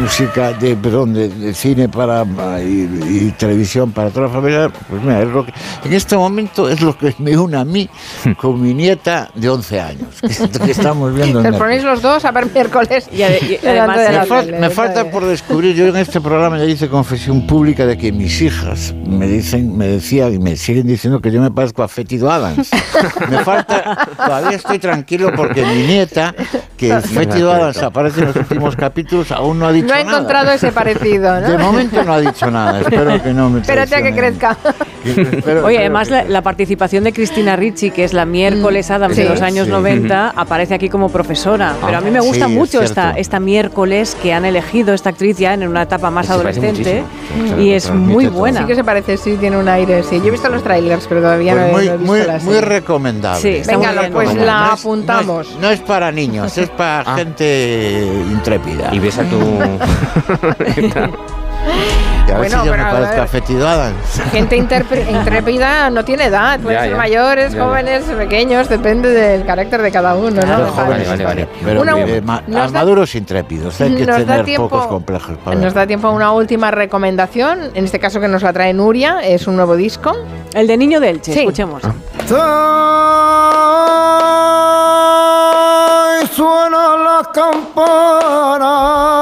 música, de, perdón, de, cine para y, televisión para toda la familia, pues mira, es lo que, en este momento es lo que me une a mí con mi nieta de 11 años, que, estamos viendo. Te ponéis los dos a ver miércoles y, además me, falta por descubrir, yo en este programa ya hice confesión pública de que mis hijas me dicen, me decían y me siguen diciendo que yo me parezco a Fetido Adams. me falta, todavía estoy tranquilo porque mi nieta, que Fetido Adams aparece en los últimos capítulos, aún no ha dicho nada. No ha encontrado ese parecido, ¿no? De momento no ha dicho nada, espero que no me Espérate a que crezca. Oye, además la, participación de Cristina Ricci, que es la miércoles mm, Adams de los años 90, aparece aquí como profesora. Pero a mí me gusta mucho esta, esta miércoles que han elegido esta actriz ya en una etapa más adolescente y es muy buena. Sí que se parece, sí, tiene un aire, sí. Yo he visto los trailers, pero todavía pues no, he, visto muy, la Muy recomendable. Sí, Venga, pues la apuntamos. No es, para niños, es para ah. gente intrépida. Y ves a tu... Y a ver si yo me parezco a Gente intrépida no tiene edad, pueden ser mayores, jóvenes, pequeños, depende del carácter de cada uno, ¿no? vale, vale, vale. Pero una, eh, maduros intrépidos, hay que tener pocos complejos. nos da tiempo a una última recomendación, en este caso que nos la trae Nuria, es un nuevo disco. El de Niño del Che, escuchemos. Ah. Suena la campana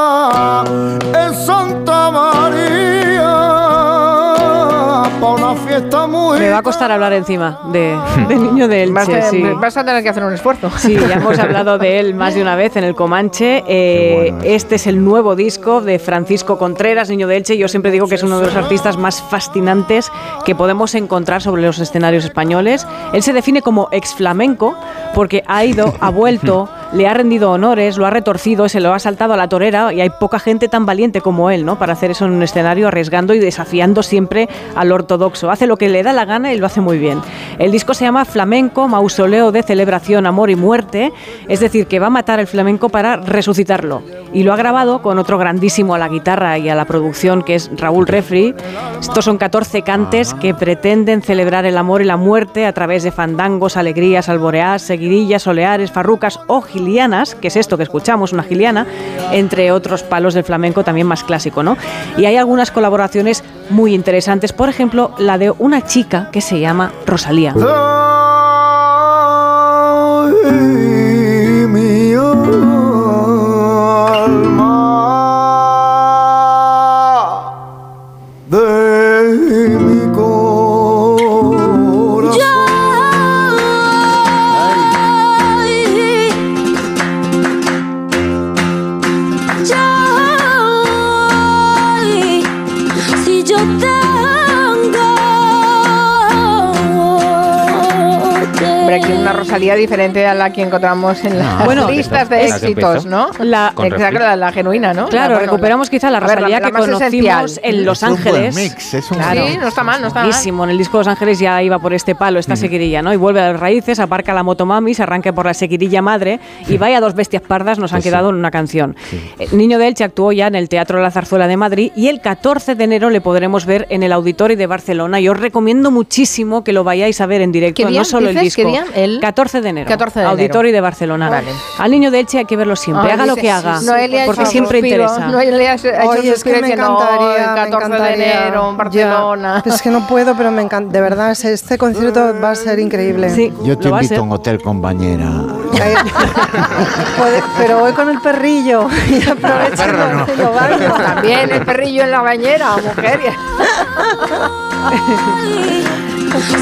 amor. Me va a costar hablar encima de, Niño de Elche. sí. vas a tener que hacer un esfuerzo. Sí, ya hemos hablado de él más de una vez en el Comanche. Eh, este es el nuevo disco de Francisco Contreras, Niño de Elche. Yo siempre digo que es uno de los artistas más fascinantes que podemos encontrar sobre los escenarios españoles. Él se define como ex flamenco porque ha ido, ha vuelto, le ha rendido honores, lo ha retorcido, se lo ha saltado a la torera y hay poca gente tan valiente como él, ¿no? Para hacer eso en un escenario arriesgando y desafiando siempre al ortodoxo. Hace lo que le da la gana y lo hace muy bien. El disco se llama Flamenco, Mausoleo de Celebración, Amor y Muerte, es decir, que va a matar el flamenco para resucitarlo. Y lo ha grabado con otro grandísimo a la guitarra y a la producción que es Raúl Refri. Estos son 14 cantes que pretenden celebrar el amor y la muerte a través de fandangos, alegrías, alboreás, seguidillas, oleares, farrucas o gilianas, que es esto que escuchamos, una giliana, entre otros palos del flamenco también más clásico, ¿no? Y hay algunas colaboraciones muy interesantes, por ejemplo, la de una chica que se llama Rosalía. Diferente a la que encontramos en las listas de éxitos, ¿no? La, exacto, la, genuina, ¿no? Claro, recuperamos quizá la Rosalía que conocimos en Los Ángeles. es un claro, sí, no está mal, no está mal. En el disco Los Ángeles ya iba por este palo, esta seguirilla, ¿no? Y vuelve a las raíces, aparca la motomami, se arranca por la seguirilla madre y vaya dos bestias pardas nos han quedado en una canción. Eh, Niño de Elche actuó ya en el Teatro La Zarzuela de Madrid y el 14 de enero le podremos ver en el Auditorio de Barcelona. Y os recomiendo muchísimo que lo vayáis a ver en directo, no solo el disco. El 14 de enero. 14 de Auditorio de Barcelona. Vale. Al niño de Elche hay que verlo siempre, haga lo que haga, porque siempre interesa. Noelia ha hecho Oye, es que me encantaría, el 14 de enero en Barcelona. es que no puedo, pero me encanta. De verdad, este concierto va a ser increíble. Sí, Yo te invito a un hotel, compañera. pero voy con el perrillo y aprovecho no, También el perrillo en la bañera, mujer.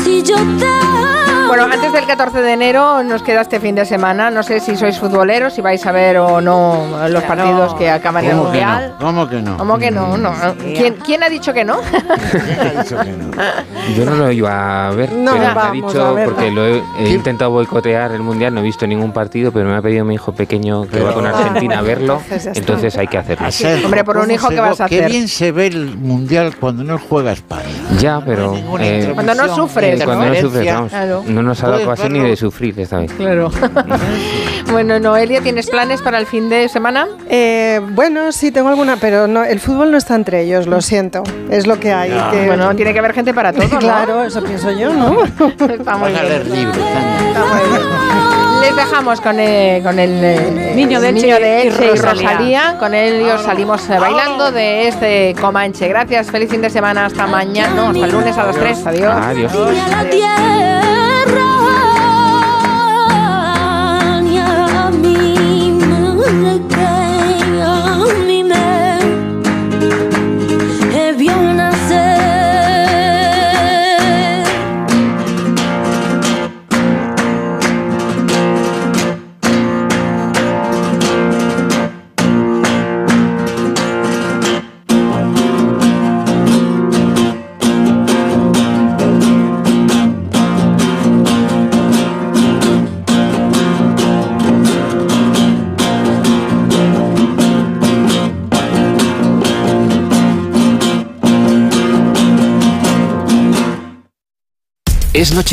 si yo te Bueno, antes del 14 de enero nos queda este fin de semana. No sé si sois futboleros, si vais a ver o no los partidos que acaban en el ¿Cómo que Mundial. no? ¿Cómo que no? ¿Cómo que no? no. ¿Quién, quién ha dicho que no? Yo no lo iba a ver, No, pero me ha vamos dicho, porque lo he, he intentado boicotear el mundial, no he visto ningún partido, pero me ha pedido mi hijo pequeño que va con Argentina a verlo, Entonces hay que hacerlo. Hombre, por un ¿Cómo hijo, ¿qué vas a Qué hacer? bien se ve el mundial cuando no juega España. Ya, pero eh, Cuando no sufres, eh, cuando no ¿no? sufres, vamos, Claro. no nos ha dado ocasión ni de sufrir esta vez. Claro. bueno, Noelia, ¿tienes planes para el fin de semana? Eh, bueno, sí, tengo alguna, pero no, el fútbol no está entre ellos, lo siento. Es lo que hay. Ya. que- Bueno, tiene que haber gente para todo, ¿no? claro, eso pienso yo, ¿no? Está muy bien. leer libros. Está muy bien. Les dejamos con el, con el eh, Niño de Elche niño de y Elche y Rosalía. Rosalía. Con ellos salimos eh, bailando de este Comanche. Gracias, feliz fin de semana. Hasta mañana. No, hasta el lunes a las 3. Adiós. Adiós. la Es noche